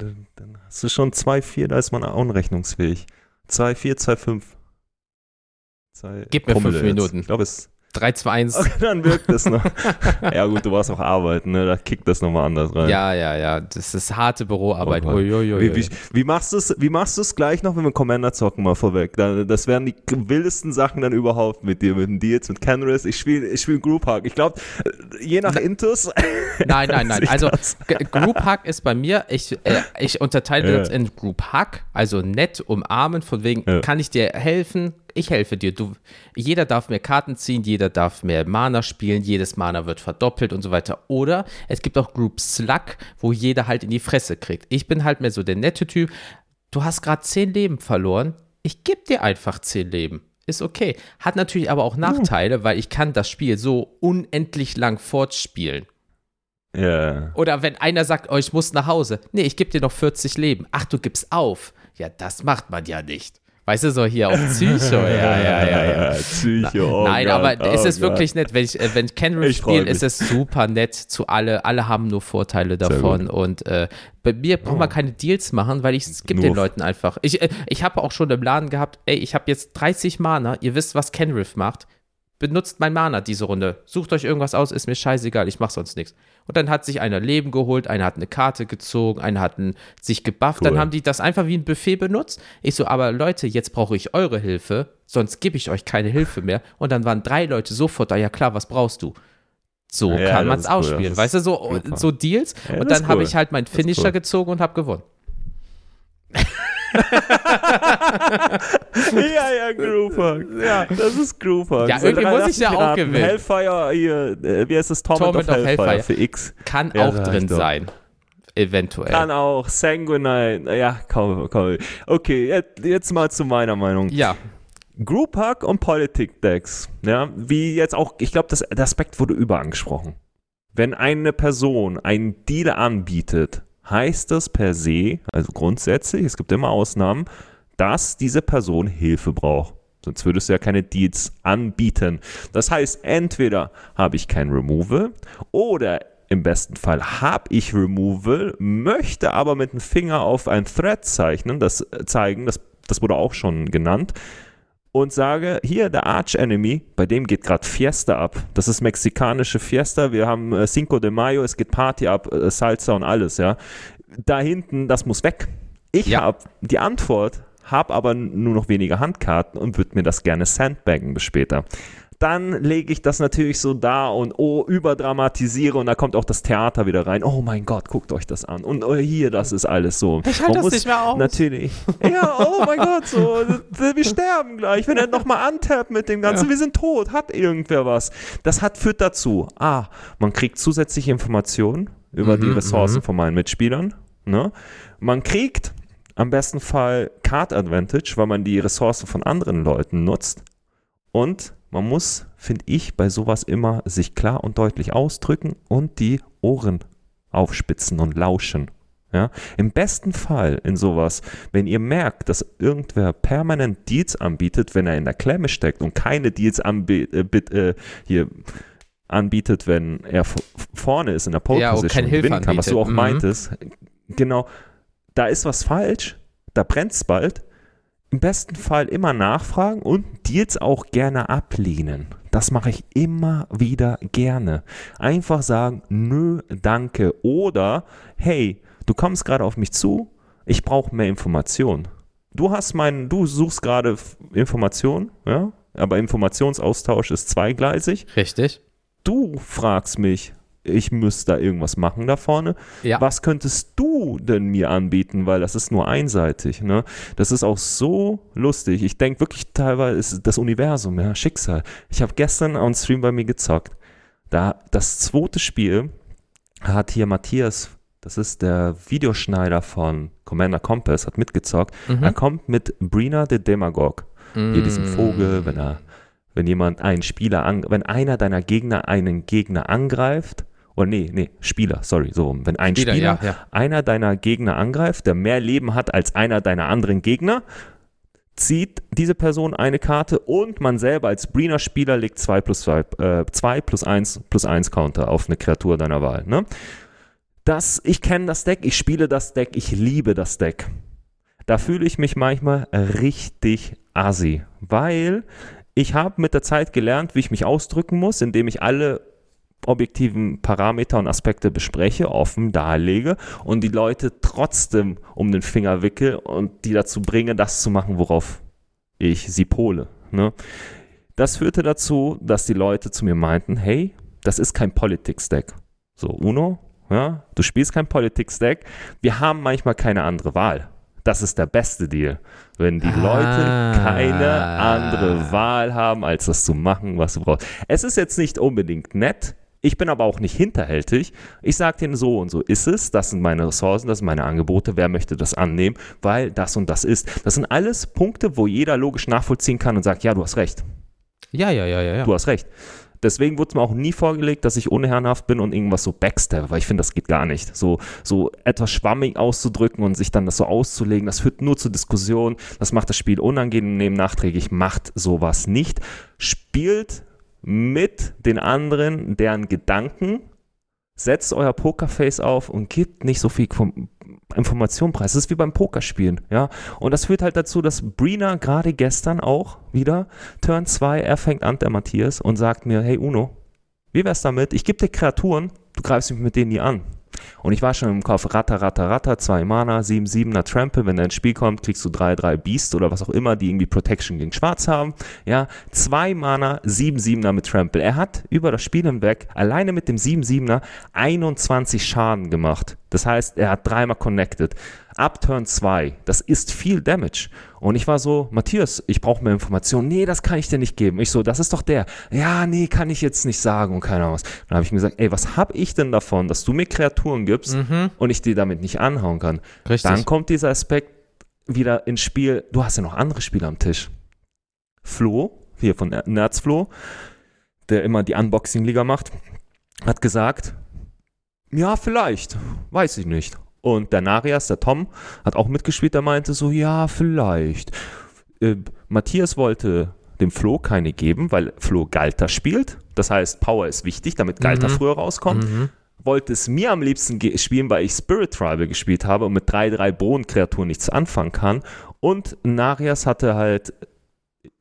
hast du schon 2,4, da ist man auch unrechnungsfähig. 2,4, 2,5. Gib mir fünf Minuten. Ich glaube, es 3, 2, 1. Okay, dann wirkt es noch. [laughs] ja, gut, du warst auch arbeiten, ne? Da kickt das nochmal anders rein. Ja, ja, ja. Das ist harte Büroarbeit. Oh, wie, wie, wie, machst du es wie machst du's gleich noch, wenn wir Commander zocken, mal vorweg? Das wären die wildesten Sachen dann überhaupt mit dir, mit den Deals, mit Canris. Ich spiele ich spiel Group Hug. Ich glaube, je nach Intus. [laughs] Nein, nein, nein. [laughs] Also, Group Hug ist bei mir, ich, äh, ich unterteile ja. das in Group Hug, also nett umarmen, von wegen, ja. kann ich dir helfen? Ich helfe dir. Du, jeder darf mehr Karten ziehen, jeder darf mehr Mana spielen, jedes Mana wird verdoppelt und so weiter. Oder es gibt auch Group Slug, wo jeder halt in die Fresse kriegt. Ich bin halt mehr so der nette Typ. Du hast gerade zehn Leben verloren. Ich gebe dir einfach zehn Leben. Ist okay. Hat natürlich aber auch Nachteile, weil ich kann das Spiel so unendlich lang fortspielen. Ja. Yeah. Oder wenn einer sagt, oh, ich muss nach Hause. Nee, ich gebe dir noch 40 Leben. Ach, du gibst auf. Ja, das macht man ja nicht. Weißt du, so hier auf Psycho, ja, ja, ja, ja. [laughs] Psycho, oh Nein, Gott, aber oh es ist Gott. wirklich nett. Wenn ich, äh, wenn Kenrick spiele, ist es super nett zu alle. Alle haben nur Vorteile davon. Und äh, bei mir braucht man oh. keine Deals machen, weil ich es gibt den Leuten einfach. Ich, äh, ich habe auch schon im Laden gehabt, ey, ich habe jetzt 30 Mana, ihr wisst, was Kenriff macht. Benutzt mein Mana diese Runde. Sucht euch irgendwas aus, ist mir scheißegal, ich mach sonst nichts. Und dann hat sich einer Leben geholt, einer hat eine Karte gezogen, einer hat ein, sich gebufft. Cool. Dann haben die das einfach wie ein Buffet benutzt. Ich so, aber Leute, jetzt brauche ich eure Hilfe, sonst gebe ich euch keine Hilfe mehr. Und dann waren drei Leute sofort da, ja klar, was brauchst du? So Ja, kann das man es cool, ausspielen, das weißt du, so, so Deals. Ja, und dann ist habe cool. ich halt meinen Finisher cool. gezogen und habe gewonnen. [laughs] ja, ja, Groovehug. Ja, das ist Groovehug. Ja, irgendwie muss ich ja auch gewinnen. Hellfire, hier, äh, wie heißt das? Torment, Torment of, of Hellfire, Hellfire. für X. Kann Ja, auch drin doch. sein. Eventuell. Kann auch. Sanguinite. Ja, komm, komm. Okay, jetzt, jetzt mal zu meiner Meinung. Ja, Group Hug und Politik Decks. Ja, wie jetzt auch, ich glaube, der Aspekt wurde überangesprochen. Wenn eine Person einen Deal anbietet, heißt das per se, also grundsätzlich, es gibt immer Ausnahmen, dass diese Person Hilfe braucht. Sonst würdest du ja keine Deals anbieten. Das heißt, entweder habe ich kein Removal oder im besten Fall habe ich Removal, möchte aber mit dem Finger auf ein Thread zeichnen, das äh, zeigen, das, das wurde auch schon genannt, und sage, hier der Arch Enemy, bei dem geht gerade Fiesta ab. Das ist mexikanische Fiesta. Wir haben äh, Cinco de Mayo, es geht Party ab, äh, Salsa und alles, ja. Da hinten, das muss weg. Ich Ja. habe die Antwort, habe aber nur noch weniger Handkarten und würde mir das gerne sandbaggen bis später. Dann lege ich das natürlich so da und oh, überdramatisiere und da kommt auch das Theater wieder rein. Oh mein Gott, guckt euch das an. Und oh, hier, das ist alles so. Ich halte das muss nicht mehr aus. Natürlich. [laughs] Ja, oh mein Gott, so, wir sterben gleich. Wenn er nochmal antappt mit dem Ganzen, wir sind tot, hat irgendwer was. Das hat, führt dazu, ah, man kriegt zusätzliche Informationen über die Mhm, Ressourcen mhm. von meinen Mitspielern. Ne? Man kriegt am besten Fall Card Advantage, weil man die Ressourcen von anderen Leuten nutzt. Und man muss, finde ich, bei sowas immer sich klar und deutlich ausdrücken und die Ohren aufspitzen und lauschen. Ja? Im besten Fall in sowas, wenn ihr merkt, dass irgendwer permanent Deals anbietet, wenn er in der Klemme steckt und keine Deals anbi äh, äh, hier anbietet, wenn er vorne ist in der Pole Position und Hilfe gewinnen kann, was du auch anbietet. Mhm. meintest. Genau, da ist was falsch, da brennt es bald. Im besten Fall immer nachfragen und Deals auch gerne ablehnen. Das mache ich immer wieder gerne. Einfach sagen, nö, danke. Oder, hey, du kommst gerade auf mich zu, ich brauche mehr Informationen. Du hast meinen, du suchst gerade Informationen, ja, aber Informationsaustausch ist zweigleisig. richtig. Du fragst mich, ich müsste da irgendwas machen da vorne. Ja. Was könntest du denn mir anbieten? Weil das ist nur einseitig. Ne? Das ist auch so lustig. Ich denke wirklich teilweise ist das Universum, ja, Schicksal. Ich habe gestern on Stream bei mir gezockt. Da das zweite Spiel hat hier Matthias, das ist der Videoschneider von Commander Compass, hat mitgezockt. Mhm. Er kommt mit Brina the Demagog hier diesen Mm. Vogel, wenn er, wenn jemand einen Spieler, an, wenn einer deiner Gegner einen Gegner angreift, oder nee, nee, Spieler, sorry, so rum. Wenn ein Spieler, Spieler, ja, ja. einer deiner Gegner angreift, der mehr Leben hat als einer deiner anderen Gegner, zieht diese Person eine Karte und man selber als Brina-Spieler legt 2 plus 2, äh, 2 plus 1 plus 1 Counter auf eine Kreatur deiner Wahl. Ne? Das, ich kenne das Deck, ich spiele das Deck, ich liebe das Deck. Da fühle ich mich manchmal richtig assi, weil ich habe mit der Zeit gelernt, wie ich mich ausdrücken muss, indem ich alle objektiven Parameter und Aspekte bespreche, offen darlege und die Leute trotzdem um den Finger wickel und die dazu bringe, das zu machen, worauf ich sie pole. Ne? Das führte dazu, dass die Leute zu mir meinten, hey, das ist kein Politics-Deck. So, Uno, ja, du spielst kein Politics-Deck, wir haben manchmal keine andere Wahl. Das ist der beste Deal. Wenn die Leute Ah. keine andere Wahl haben, als das zu machen, was du brauchst. Es ist jetzt nicht unbedingt nett. Ich bin aber auch nicht hinterhältig. Ich sage denen so und so ist es. Das sind meine Ressourcen, das sind meine Angebote. Wer möchte das annehmen? Weil das und das ist. Das sind alles Punkte, wo jeder logisch nachvollziehen kann und sagt, ja, du hast recht. Ja, ja, ja, ja. ja. Du hast recht. Deswegen wurde es mir auch nie vorgelegt, dass ich unherrenhaft bin und irgendwas so backstab, weil ich finde, das geht gar nicht. So, so etwas schwammig auszudrücken und sich dann das so auszulegen, das führt nur zu Diskussionen, das macht das Spiel unangenehm nachträglich, macht sowas nicht. Spielt mit den anderen, deren Gedanken, setzt euer Pokerface auf und gebt nicht so viel vom Informationen preist. Das ist wie beim Pokerspielen, ja. Und das führt halt dazu, dass Brina gerade gestern auch wieder, Turn 2, er fängt an, der Matthias, und sagt mir, hey Uno, wie wär's damit? Ich gebe dir Kreaturen, du greifst mich mit denen nie an. Und ich war schon im Kopf, Ratter, Ratter, Ratter, 2 Mana, 7-7er Trample, wenn er ins Spiel kommt, kriegst du 3-3 Beast oder was auch immer, die irgendwie Protection gegen Schwarz haben. Ja, 2 Mana, 7-7er mit Trample. Er hat über das Spiel hinweg alleine mit dem 7-7er 21 Schaden gemacht. Das heißt, er hat dreimal connected. Ab Turn 2, das ist viel Damage. Und ich war so, Matthias, ich brauche mehr Informationen. Nee, das kann ich dir nicht geben. Ich so, das ist doch der. Ja, nee, kann ich jetzt nicht sagen und keine Ahnung was. Dann habe ich mir gesagt, ey, was habe ich denn davon, dass du mir Kreaturen gibst Mhm. und ich die damit nicht anhauen kann? Richtig. Dann kommt dieser Aspekt wieder ins Spiel. Du hast ja noch andere Spieler am Tisch. Flo, hier von Nerzflo, der immer die Unboxing-Liga macht, hat gesagt, ja, vielleicht, weiß ich nicht. Und der Narias, der Tom, hat auch mitgespielt, der meinte so, ja, vielleicht. Äh, Matthias wollte dem Flo keine geben, weil Flo Galter spielt. Das heißt, Power ist wichtig, damit Galter Mhm. früher rauskommt Mhm. wollte es mir am liebsten spielen, weil ich Spirit Tribal gespielt habe und mit drei, drei Bodenkreaturen nichts anfangen kann. Und Narias hatte halt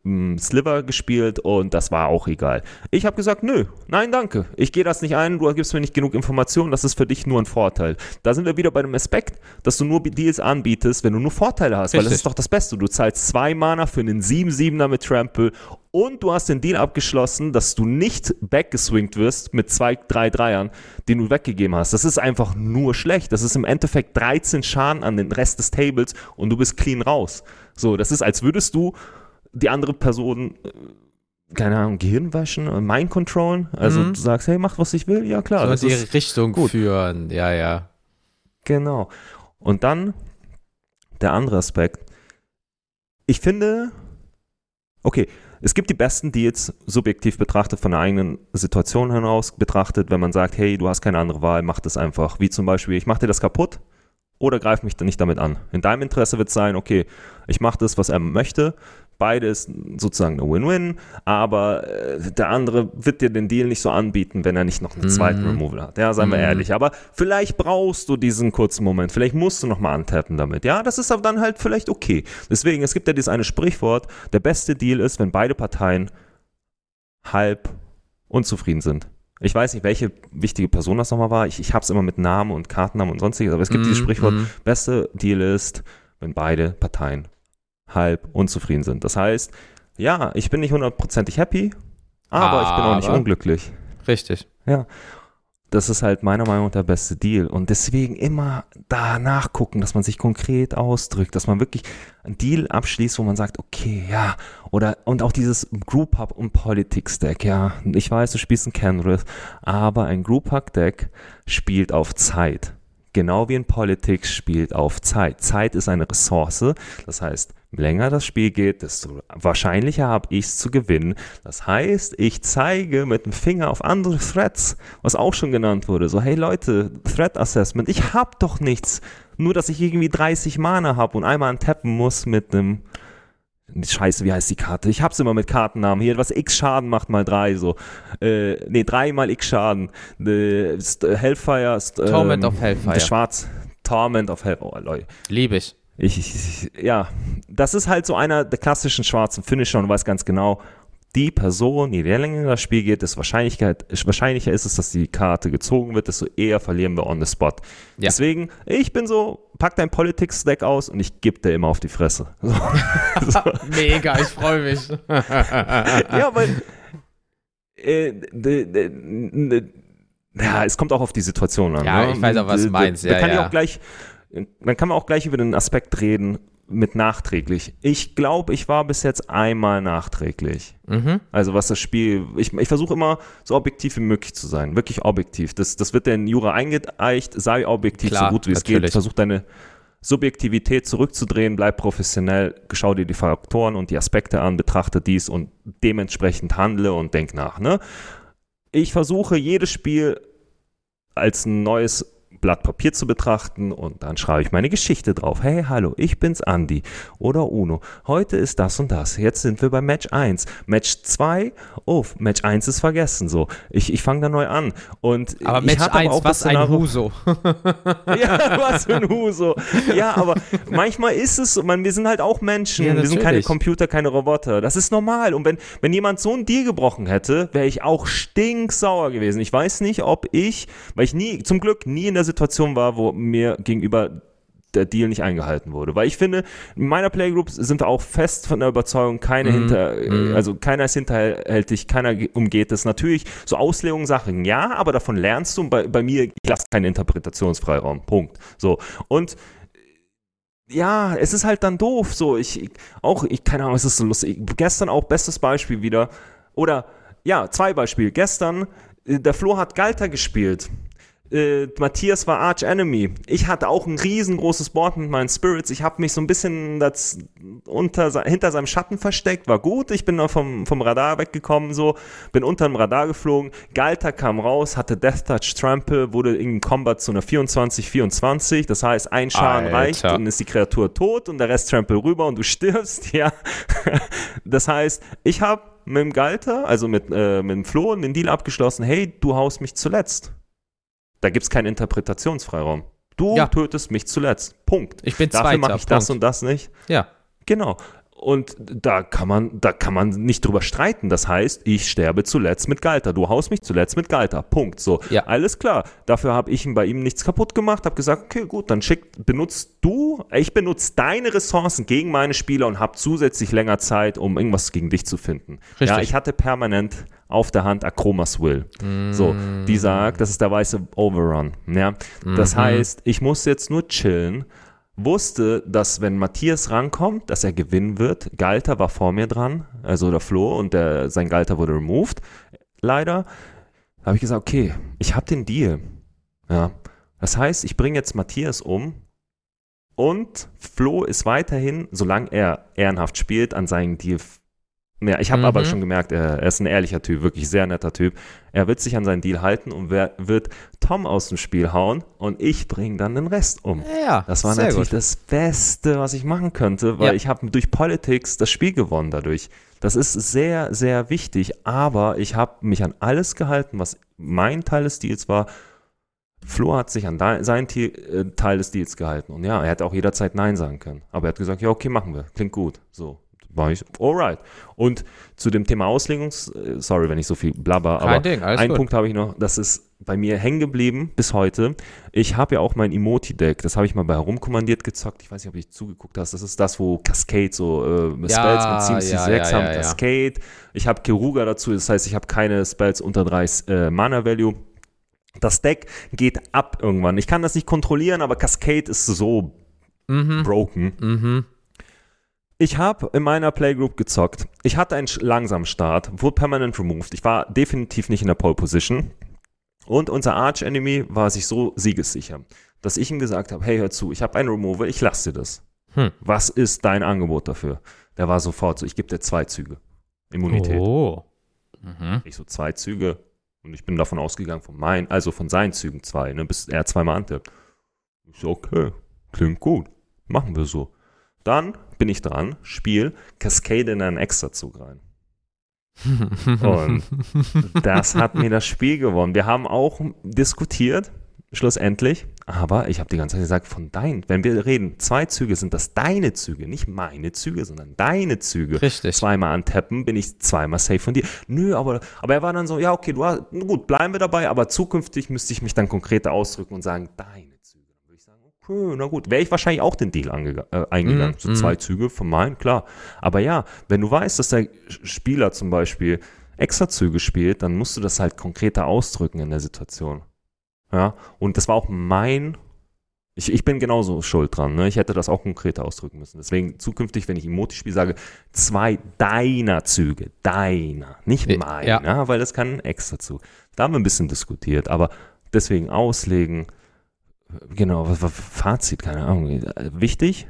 Sliver gespielt und das war auch egal. Ich habe gesagt, nö, nein, danke. Ich gehe das nicht ein, du gibst mir nicht genug Informationen, das ist für dich nur ein Vorteil. Da sind wir wieder bei dem Aspekt, dass du nur Deals anbietest, wenn du nur Vorteile hast, weil das Richtig. ist doch das Beste. Du zahlst zwei Mana für einen 7-7er mit Trample und du hast den Deal abgeschlossen, dass du nicht backgeswingt wirst mit zwei, drei Dreiern, den du weggegeben hast. Das ist einfach nur schlecht. Das ist im Endeffekt 13 Schaden an den Rest des Tables und du bist clean raus. So, das ist, als würdest du die andere Person, äh, keine Ahnung, Gehirn waschen, äh, Mind controllen. Also Mhm. du sagst, hey, mach, was ich will. Ja, klar. so das die ist, Richtung gut. führen. Ja, ja. Genau. Und dann der andere Aspekt. Ich finde, okay, es gibt die besten Deals subjektiv betrachtet, von der eigenen Situation heraus betrachtet, wenn man sagt, hey, du hast keine andere Wahl, mach das einfach. Wie zum Beispiel, ich mach dir das kaputt oder greif mich dann nicht damit an. In deinem Interesse wird es sein, okay, ich mache das, was er möchte. Beides sozusagen eine Win-Win, aber äh, der andere wird dir den Deal nicht so anbieten, wenn er nicht noch einen zweiten Mhm. Removal hat. Ja, seien wir Mhm. ehrlich. Aber vielleicht brauchst du diesen kurzen Moment. Vielleicht musst du nochmal antappen damit. Ja, das ist aber dann halt vielleicht okay. Deswegen, es gibt ja dieses eine Sprichwort, der beste Deal ist, wenn beide Parteien halb unzufrieden sind. Ich weiß nicht, welche wichtige Person das nochmal war. Ich, ich habe es immer mit Namen und Kartennamen und sonstiges, aber es gibt dieses Mhm, Sprichwort, beste Deal ist, wenn beide Parteien halb unzufrieden sind. Das heißt, ja, ich bin nicht hundertprozentig happy, aber, ich bin auch nicht Aber- unglücklich. Richtig. Das ist halt meiner Meinung nach der beste Deal. Und deswegen immer da nachgucken, dass man sich konkret ausdrückt, dass man wirklich einen Deal abschließt, wo man sagt, okay, ja. Oder, und auch dieses Group Hub und Politics Deck, ja. Ich weiß, du spielst ein Kenrith, aber ein Group Hub Deck spielt auf Zeit. Genau wie in Politics spielt auf Zeit. Zeit ist eine Ressource. Das heißt, länger das Spiel geht, desto wahrscheinlicher habe ich es zu gewinnen. Das heißt, ich zeige mit dem Finger auf andere Threads, was auch schon genannt wurde. So, hey Leute, Thread Assessment, ich hab doch nichts. Nur, dass ich irgendwie 30 Mana habe und einmal antappen muss mit einem Scheiße, wie heißt die Karte? Ich hab's immer mit Kartennamen. Hier, was X Schaden macht mal drei, so. Äh, nee, drei mal X Schaden. Äh, St- Hellfire. St- Torment ähm, of Hellfire. Schwarz. Torment of Hellfire. Oh, Leute. Liebe ich. Ich, ich, ja, das ist halt so einer der klassischen schwarzen Finisher und du weißt ganz genau, die Person, je länger das Spiel geht, desto Wahrscheinlichkeit, wahrscheinlicher ist es, dass die Karte gezogen wird, desto eher verlieren wir on the spot. Ja. Deswegen, ich bin so, pack dein Politics-Deck aus und ich gebe dir immer auf die Fresse. [laughs] So. [laughs] Mega, ich freue mich. [laughs] ja, weil äh, de, de, de, ja, es kommt auch auf die Situation an. Ja, ne? ich weiß auch, was du meinst. Ja, da kann ja. ich auch gleich, dann kann man auch gleich über den Aspekt reden mit nachträglich. Ich glaube, ich war bis jetzt einmal nachträglich. mhm. Also was das Spiel, ich, ich versuche immer so objektiv wie möglich zu sein, wirklich objektiv. Das, das wird in Jura eingeeicht, sei objektiv Klar, so gut wie es natürlich. geht. Versuch deine Subjektivität zurückzudrehen, bleib professionell, schau dir die Faktoren und die Aspekte an, betrachte dies und dementsprechend handle und denk nach. Ne? Ich versuche jedes Spiel als ein neues Blatt Papier zu betrachten und dann schreibe ich meine Geschichte drauf. Hey, hallo, ich bin's Andi oder Uno. Heute ist das und das. Jetzt sind wir bei Match 1. Match 2, oh, Match 1 ist vergessen. So, ich, ich fange da neu an. Und aber ich Match hatte 1, aber auch was ein Huso. [laughs] ja, was für ein Huso. Ja, aber manchmal ist es so, man, wir sind halt auch Menschen. Ja, wir sind keine. Computer, keine Roboter. Das ist normal. Und wenn, wenn jemand so einen Deal gebrochen hätte, wäre ich auch stinksauer gewesen. Ich weiß nicht, ob ich, weil ich nie, zum Glück nie in der Situation war, wo mir gegenüber der Deal nicht eingehalten wurde. Weil ich finde, in meiner Playgroup sind wir auch fest von der Überzeugung, keine Mhm, hinter, mhm. also keiner ist hinterhältig, keiner ge- umgeht es. Natürlich, so Auslegungen, Sachen, ja, aber davon lernst du und bei, bei mir, ich lasse keinen Interpretationsfreiraum. Punkt. So. Und ja, es ist halt dann doof. So, ich, ich auch, ich, keine Ahnung, es ist so lustig. Gestern auch bestes Beispiel wieder. Oder, ja, zwei Beispiele. Gestern, äh, der Flo hat Galter gespielt. Äh, Matthias war Arch Enemy. Ich hatte auch ein riesengroßes Board mit meinen Spirits. Ich habe mich so ein bisschen das unter, hinter seinem Schatten versteckt. War gut. Ich bin noch vom, vom Radar weggekommen, so. Bin unter dem Radar geflogen. Galter kam raus, hatte Death Touch Trample, wurde in Combat zu einer 24-24. Das heißt, ein Schaden Alter. reicht und ist die Kreatur tot und der Rest Trample rüber und du stirbst. [laughs] Ja. Das heißt, ich habe mit dem Galter, also mit, äh, mit dem Flo, einen Deal abgeschlossen. Hey, du haust mich zuletzt. Da gibt es keinen Interpretationsfreiraum. Du Ja. tötest mich zuletzt. Punkt. Ich bin Dafür mache ich das Punkt. und das nicht. Ja. Genau. Und da kann man, da kann man nicht drüber streiten. Das heißt, ich sterbe zuletzt mit Galter. Du haust mich zuletzt mit Galter. Punkt. So, Ja. alles klar. Dafür habe ich bei ihm nichts kaputt gemacht. Habe gesagt, okay, gut, dann schick, benutzt du, ich benutze deine Ressourcen gegen meine Spieler und habe zusätzlich länger Zeit, um irgendwas gegen dich zu finden. Richtig. Ja, ich hatte permanent auf der Hand Akromas Will. So, die sagt, das ist der weiße Overrun. Ja, das Mhm. heißt, ich muss jetzt nur chillen. Wusste, dass wenn Matthias rankommt, dass er gewinnen wird. Galter war vor mir dran, also der Flo und der, sein Galter wurde removed. Leider habe ich gesagt, okay, ich habe den Deal. Ja, das heißt, ich bringe jetzt Matthias um und Flo ist weiterhin, solange er ehrenhaft spielt, an seinen Deal. Ja, ich habe Mhm. aber schon gemerkt, er, er ist ein ehrlicher Typ, wirklich sehr netter Typ. Er wird sich an seinen Deal halten und wer, wird Tom aus dem Spiel hauen und ich bringe dann den Rest um. Ja, Das war natürlich gut. das Beste, was ich machen könnte, weil Ja. ich habe durch Politics das Spiel gewonnen dadurch. Das ist sehr, sehr wichtig, aber ich habe mich an alles gehalten, was mein Teil des Deals war. Flo hat sich an seinen äh, Teil des Deals gehalten. Und ja, er hätte auch jederzeit Nein sagen können. Aber er hat gesagt, ja, okay, machen wir. Klingt gut. So, war ich, alright. Und zu dem Thema Auslegungs, äh, sorry, wenn ich so viel blabber, Kein aber Ding, alles einen gut. Punkt habe ich noch, das ist bei mir hängen geblieben bis heute. Ich habe ja auch mein Emoti-Deck, das habe ich mal bei herumkommandiert gezockt. Ich weiß nicht, ob ich zugeguckt hast. Das ist das, wo Cascade so äh, Spells Ja, mit CMC ja, 6 ja, haben. Cascade. Ich habe Keruga dazu, das heißt, ich habe keine Spells unter 3 äh, Mana-Value. Das Deck geht ab irgendwann. Ich kann das nicht kontrollieren, aber Cascade ist so Mhm. broken. Mhm. Ich habe in meiner Playgroup gezockt. Ich hatte einen langsamen Start, wurde permanent removed. Ich war definitiv nicht in der Pole Position. Und unser Arch Enemy war sich so siegessicher, dass ich ihm gesagt habe: Hey, hör zu, ich habe einen Removal, ich lasse dir das. Hm. Was ist dein Angebot dafür? Der war sofort so: Ich gebe dir zwei Züge. Immunität. Oh. Mhm. Ich so zwei Züge. Und ich bin davon ausgegangen, von meinen, also von seinen Zügen zwei, ne, bis er zweimal antippt. Ich so, okay, klingt gut. Machen wir so. Dann bin ich dran, Spiel, Cascade in einen Extra-Zug rein. [laughs] Und das hat mir das Spiel gewonnen. Wir haben auch diskutiert, schlussendlich, aber ich habe die ganze Zeit gesagt, von deinen, wenn wir reden, zwei Züge sind das deine Züge, nicht meine Züge, sondern deine Züge. Richtig. Zweimal antappen, bin ich zweimal safe von dir. Nö, aber, aber er war dann so, ja, okay, du hast, gut, bleiben wir dabei, aber zukünftig müsste ich mich dann konkreter ausdrücken und sagen, deine Züge. Dann würde ich sagen, okay, na gut, wäre ich wahrscheinlich auch den Deal äh, eingegangen. Mhm, so mhm. zwei Züge von meinen, klar. Aber ja, wenn du weißt, dass der Spieler zum Beispiel extra Züge spielt, dann musst du das halt konkreter ausdrücken in der Situation. Ja, und das war auch mein. Ich, ich bin genauso schuld dran. Ne? Ich hätte das auch konkreter ausdrücken müssen. Deswegen zukünftig, wenn ich Emoti spiele, sage zwei deiner Züge. Deiner, nicht Ja. meiner, weil das kann ein extra Zug. Da haben wir ein bisschen diskutiert, aber deswegen auslegen. Genau, was war Fazit? Keine Ahnung. Wichtig,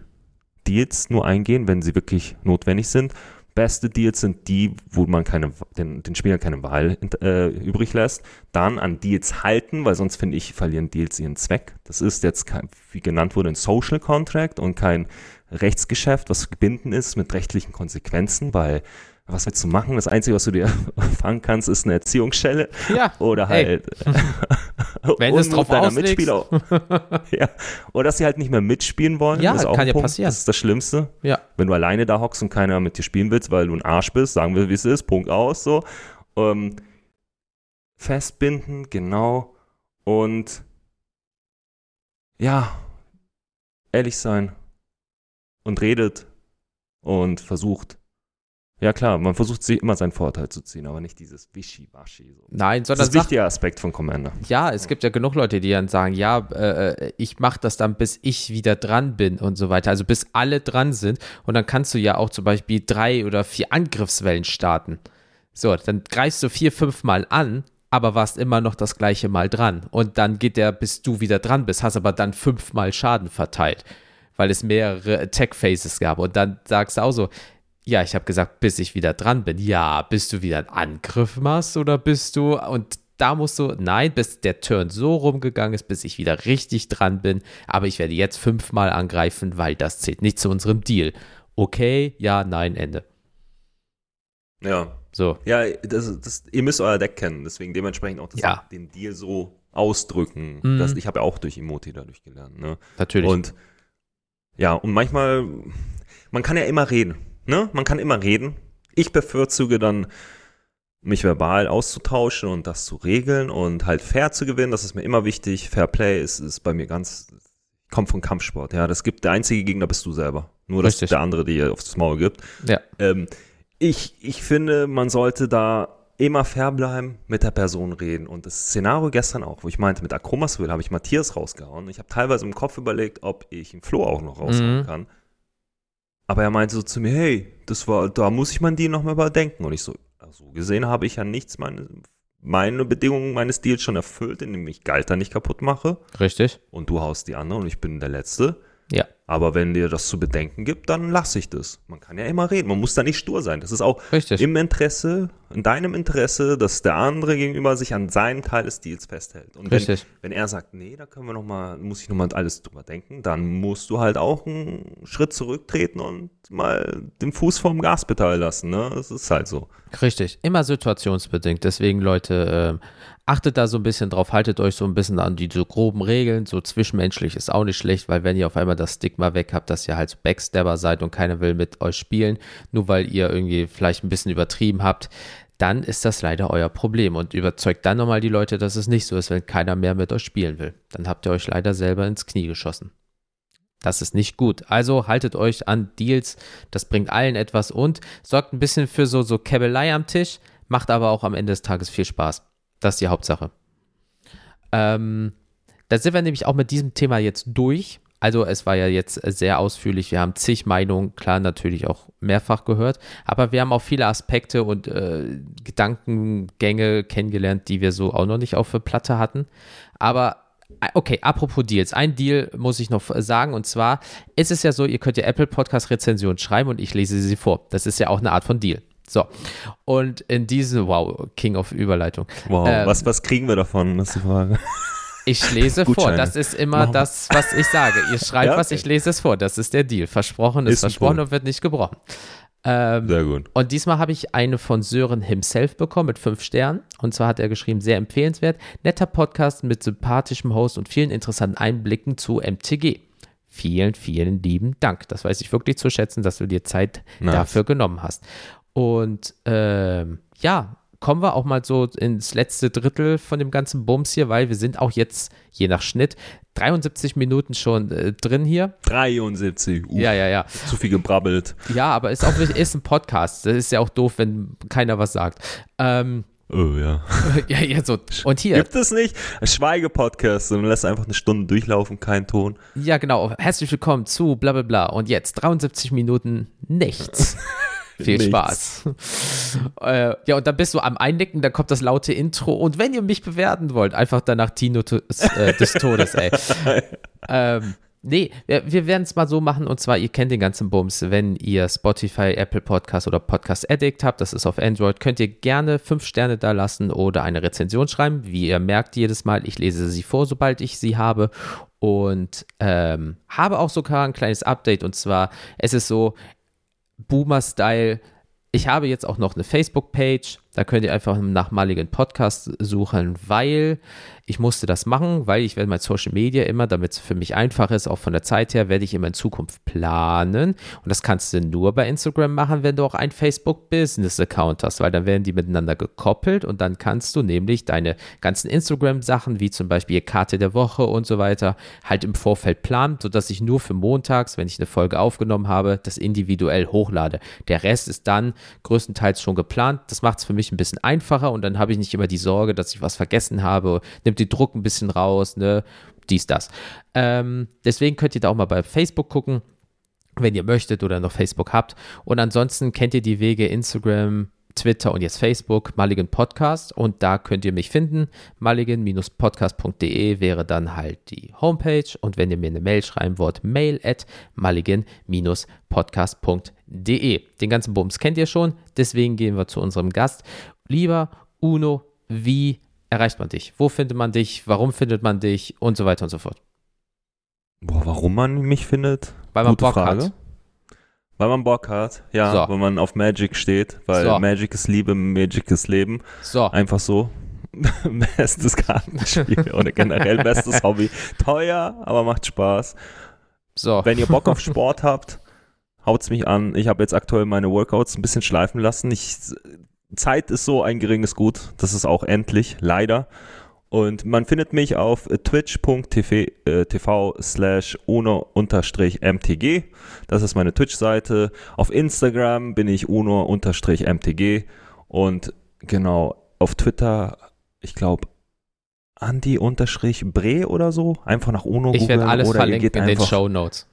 Deals nur eingehen, wenn sie wirklich notwendig sind. Beste Deals sind die, wo man keine, den, den Spielern keine Wahl äh, übrig lässt. Dann an Deals halten, weil sonst finde ich, verlieren Deals ihren Zweck. Das ist jetzt, kein, wie genannt wurde, ein Social Contract und kein Rechtsgeschäft, was gebinden ist mit rechtlichen Konsequenzen, weil was willst du machen? Das Einzige, was du dir [laughs] fangen kannst, ist eine Erziehungsschelle. Ja. Oder halt. [laughs] Wenn es drauf deiner auslegst. Mitspieler. [laughs] ja. Oder dass sie halt nicht mehr mitspielen wollen. Ja, das kann ja Punkt. passieren. Das ist das Schlimmste. Ja. Wenn du alleine da hockst und keiner mit dir spielen willst, weil du ein Arsch bist, sagen wir, wie es ist, Punkt aus, so. Ähm, festbinden, genau. Und ja, ehrlich sein. Und redet und versucht. Ja klar, man versucht sich immer seinen Vorteil zu ziehen, aber nicht dieses Wischiwaschi. So. Nein, Das sondern ist ein wichtiger Aspekt von Commander. ja, es gibt ja genug Leute, die dann sagen, ja, äh, ich mache das dann, bis ich wieder dran bin und so weiter. Also bis alle dran sind. Und dann kannst du ja auch zum Beispiel drei oder vier Angriffswellen starten. So, dann greifst du vier, fünf Mal an, aber warst immer noch das gleiche Mal dran. Und dann geht der, bis du wieder dran bist, hast aber dann fünfmal Schaden verteilt, weil es mehrere Attack-Phases gab. Und dann sagst du auch so, ja, ich habe gesagt, bis ich wieder dran bin. Ja, bist du wieder einen Angriff machst oder bist du und da musst du, nein, bis der Turn so rumgegangen ist, bis ich wieder richtig dran bin. Aber ich werde jetzt fünfmal angreifen, weil das zählt nicht zu unserem Deal. Okay, ja, nein, Ende. Ja. So, Ja, das, das, ihr müsst euer Deck kennen, deswegen dementsprechend auch Ja. den Deal so ausdrücken. Mhm. Das, ich habe ja auch durch Emoti dadurch gelernt. Ne? natürlich. Und ja, und manchmal, man kann ja immer reden. Ne? Man kann immer reden. Ich bevorzuge dann, mich verbal auszutauschen und das zu regeln und halt fair zu gewinnen. Das ist mir immer wichtig. Fair Play ist, ist bei mir ganz, kommt von Kampfsport. Ja, das gibt der einzige Gegner bist du selber. Nur, dass Richtig. der andere dir aufs Maul gibt. ja, Ähm, ich, ich finde, man sollte da immer fair bleiben, mit der Person reden. Und das Szenario gestern auch, wo ich meinte, mit Akromaswill habe ich Matthias rausgehauen. Ich habe teilweise im Kopf überlegt, ob ich den Flo auch noch raushauen Mhm. kann. Aber er meinte so zu mir, hey, das war, da muss ich mein Deal nochmal überdenken. Und ich so, so gesehen habe ich ja nichts, meine, meine Bedingungen meines Deals schon erfüllt, indem ich Galter nicht kaputt mache. richtig. Und du haust die andere und ich bin der Letzte. Ja, Aber wenn dir das zu bedenken gibt, dann lasse ich das. Man kann ja immer reden. Man muss da nicht stur sein. Das ist auch richtig. im Interesse, in deinem Interesse, dass der andere gegenüber sich an seinen Teil des Deals festhält. Und wenn, wenn er sagt, nee, da können wir noch mal, muss ich noch mal alles drüber denken, dann musst du halt auch einen Schritt zurücktreten und mal den Fuß vom Gaspedal lassen. Ne? Das ist halt so. Richtig, immer situationsbedingt. Deswegen, Leute, ähm, achtet da so ein bisschen drauf, haltet euch so ein bisschen an die so groben Regeln. So zwischenmenschlich ist auch nicht schlecht, weil wenn ihr auf einmal das Stigma weg habt, dass ihr halt so Backstabber seid und keiner will mit euch spielen, nur weil ihr irgendwie vielleicht ein bisschen übertrieben habt, dann ist das leider euer Problem und überzeugt dann nochmal die Leute, dass es nicht so ist, wenn keiner mehr mit euch spielen will. Dann habt ihr euch leider selber ins Knie geschossen. Das ist nicht gut. Also haltet euch an Deals, das bringt allen etwas und sorgt ein bisschen für so, so Käbelei am Tisch, macht aber auch am Ende des Tages viel Spaß. Das ist die Hauptsache. Ähm, da sind wir nämlich auch mit diesem Thema jetzt durch. Also es war ja jetzt sehr ausführlich. Wir haben zig Meinungen, klar natürlich auch mehrfach gehört, aber wir haben auch viele Aspekte und äh, Gedankengänge kennengelernt, die wir so auch noch nicht auf der Platte hatten. Aber äh, okay, apropos Deals. Ein Deal muss ich noch sagen und zwar ist es ja so, ihr könnt ja Apple Podcast Rezension schreiben und ich lese sie vor. Das ist ja auch eine Art von Deal. So, und in diesem, wow, King of Überleitung. Wow, Ähm, was, was kriegen wir davon? Das ist die Frage. [laughs] Ich lese vor. Das ist immer das, was ich sage. Ihr [laughs] schreibt Ja, was, okay. ich lese es vor. Das ist der Deal. Versprochen ist, Ist versprochen und wird nicht gebrochen. Ähm, Sehr gut. und diesmal habe ich eine von Sören himself bekommen mit fünf Sternen. Und zwar hat er geschrieben, sehr empfehlenswert. Netter Podcast mit sympathischem Host und vielen interessanten Einblicken zu MTG. Vielen, vielen lieben Dank. Das weiß ich wirklich zu schätzen, dass du dir Zeit Nice. dafür genommen hast. Und ähm, ja, kommen wir auch mal so ins letzte Drittel von dem ganzen Bums hier, weil wir sind auch jetzt, je nach Schnitt, 73 Minuten schon äh, drin hier. 73. Uh, Ja, ja, ja. Zu viel gebrabbelt. Ja, aber ist auch ist ein Podcast. Das ist ja auch doof, wenn keiner was sagt. Ähm, Oh ja. [laughs] ja, ja, so. Und hier, Gibt es nicht? Schweigepodcast und lässt einfach eine Stunde durchlaufen, kein Ton. ja, genau. Herzlich willkommen zu bla bla bla. Und jetzt 73 Minuten nichts. [laughs] Viel Nichts. Spaß. äh, ja, und dann bist du am Einnicken, dann kommt das laute Intro. Und wenn ihr mich bewerten wollt, einfach danach Tino des, äh, des Todes, ey. [laughs] ähm, Nee, wir, wir werden es mal so machen und zwar, ihr kennt den ganzen Bums, wenn ihr Spotify, Apple Podcast oder Podcast Addict habt, das ist auf Android, könnt ihr gerne fünf Sterne da lassen oder eine Rezension schreiben. Wie ihr merkt jedes Mal, ich lese sie vor, sobald ich sie habe und ähm, habe auch sogar ein kleines Update und zwar, es ist so Boomer-Style, ich habe jetzt auch noch eine Facebook-Page, da könnt ihr einfach nach maligen Podcast suchen, weil ich musste das machen, weil ich werde mein Social Media immer, damit es für mich einfach ist, auch von der Zeit her, werde ich immer in Zukunft planen. Und das kannst du nur bei Instagram machen, wenn du auch einen Facebook-Business-Account hast, weil dann werden die miteinander gekoppelt und dann kannst du nämlich deine ganzen Instagram-Sachen, wie zum Beispiel Karte der Woche und so weiter, halt im Vorfeld planen, sodass ich nur für montags, wenn ich eine Folge aufgenommen habe, das individuell hochlade. Der Rest ist dann größtenteils schon geplant. Das macht es für mich ein bisschen einfacher und dann habe ich nicht immer die Sorge, dass ich was vergessen habe. Nimmt den Druck ein bisschen raus, ne? Dies, das. Ähm, deswegen könnt ihr da auch mal bei Facebook gucken, wenn ihr möchtet oder noch Facebook habt. Und ansonsten kennt ihr die Wege Instagram, Twitter und jetzt Facebook, Mulligan Podcast. Und da könnt ihr mich finden. Mulligan-podcast.de wäre dann halt die Homepage. Und wenn ihr mir eine Mail schreiben wollt, mail at mulligan-podcast.de. Den ganzen Bums kennt ihr schon. Deswegen gehen wir zu unserem Gast. Lieber Uno, wie erreicht man dich? Wo findet man dich? Warum findet man dich? Und so weiter und so fort. Boah, warum man mich findet? Weil man Gute Bock Frage. hat. Weil man Bock hat, ja, So. weil man auf Magic steht, weil So. Magic ist Liebe, Magic ist Leben. So, Einfach so. [laughs] bestes Kartenspiel [laughs] oder generell bestes Hobby. Teuer, aber macht Spaß. so. Wenn ihr Bock auf [laughs] Sport habt, haut's mich an. Ich habe jetzt aktuell meine Workouts ein bisschen schleifen lassen. Ich, Zeit ist so ein geringes Gut. Das ist auch endlich, leider. Und man findet mich auf twitch.tv slash uno-mtg. Das ist meine Twitch-Seite. Auf Instagram bin ich uno-mtg. Und genau, auf Twitter, ich glaube, Andi-Bre oder so. Einfach nach Uno ich werde googeln alles oder verlinken in den Show Notes.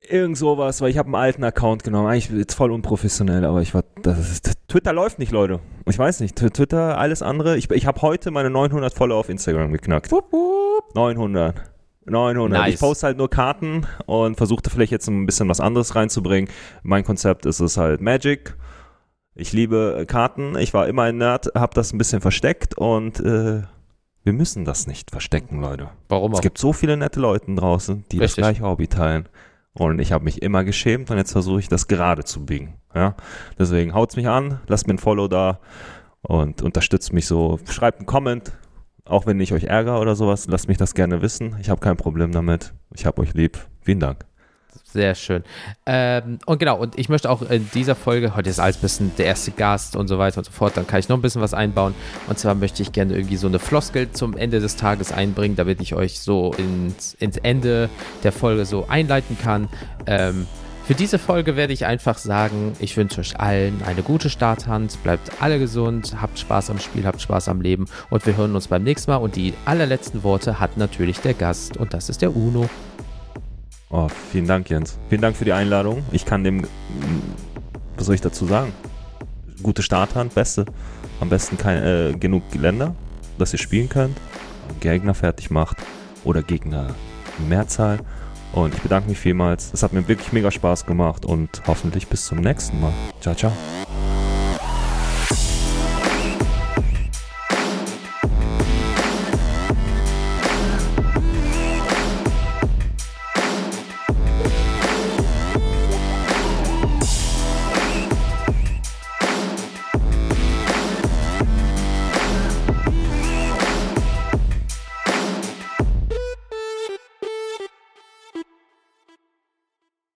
Irgend sowas, weil ich habe einen alten Account genommen. Eigentlich jetzt voll unprofessionell, aber ich war, das ist, Twitter läuft nicht, Leute. Ich weiß nicht, Tw- Twitter, alles andere. Ich, ich habe heute meine 900 Follower auf Instagram geknackt. 900. 900. Nice. Ich poste halt nur Karten und versuchte vielleicht jetzt ein bisschen was anderes reinzubringen. Mein Konzept ist es halt Magic. Ich liebe äh, Karten. Ich war immer ein Nerd, habe das ein bisschen versteckt und äh, wir müssen das nicht verstecken, Leute. Warum auch? Es gibt so viele nette Leute draußen, die Richtig. das gleiche Hobby teilen. Und ich habe mich immer geschämt und jetzt versuche ich das gerade zu biegen. Ja? Deswegen haut's mich an, lasst mir ein Follow da und unterstützt mich so. Schreibt einen Comment, auch wenn ich euch ärgere oder sowas, lasst mich das gerne wissen. Ich habe kein Problem damit. Ich habe euch lieb. Vielen Dank. Sehr schön. Ähm, und genau, und ich möchte auch in dieser Folge, heute ist alles ein bisschen der erste Gast und so weiter und so fort, dann kann ich noch ein bisschen was einbauen. Und zwar möchte ich gerne irgendwie so eine Floskel zum Ende des Tages einbringen, damit ich euch so ins, ins Ende der Folge so einleiten kann. Ähm, für diese Folge werde ich einfach sagen, ich wünsche euch allen eine gute Starthand, bleibt alle gesund, habt Spaß am Spiel, habt Spaß am Leben und wir hören uns beim nächsten Mal. Und die allerletzten Worte hat natürlich der Gast und das ist der Uno. Oh, vielen Dank, Jens. Vielen Dank für die Einladung. Ich kann dem, was soll ich dazu sagen? Gute Starthand, beste. Am besten kein, äh, genug Länder, dass ihr spielen könnt. Gegner fertig macht oder Gegner in Mehrzahl. Und ich bedanke mich vielmals. Es hat mir wirklich mega Spaß gemacht und hoffentlich bis zum nächsten Mal. Ciao, ciao.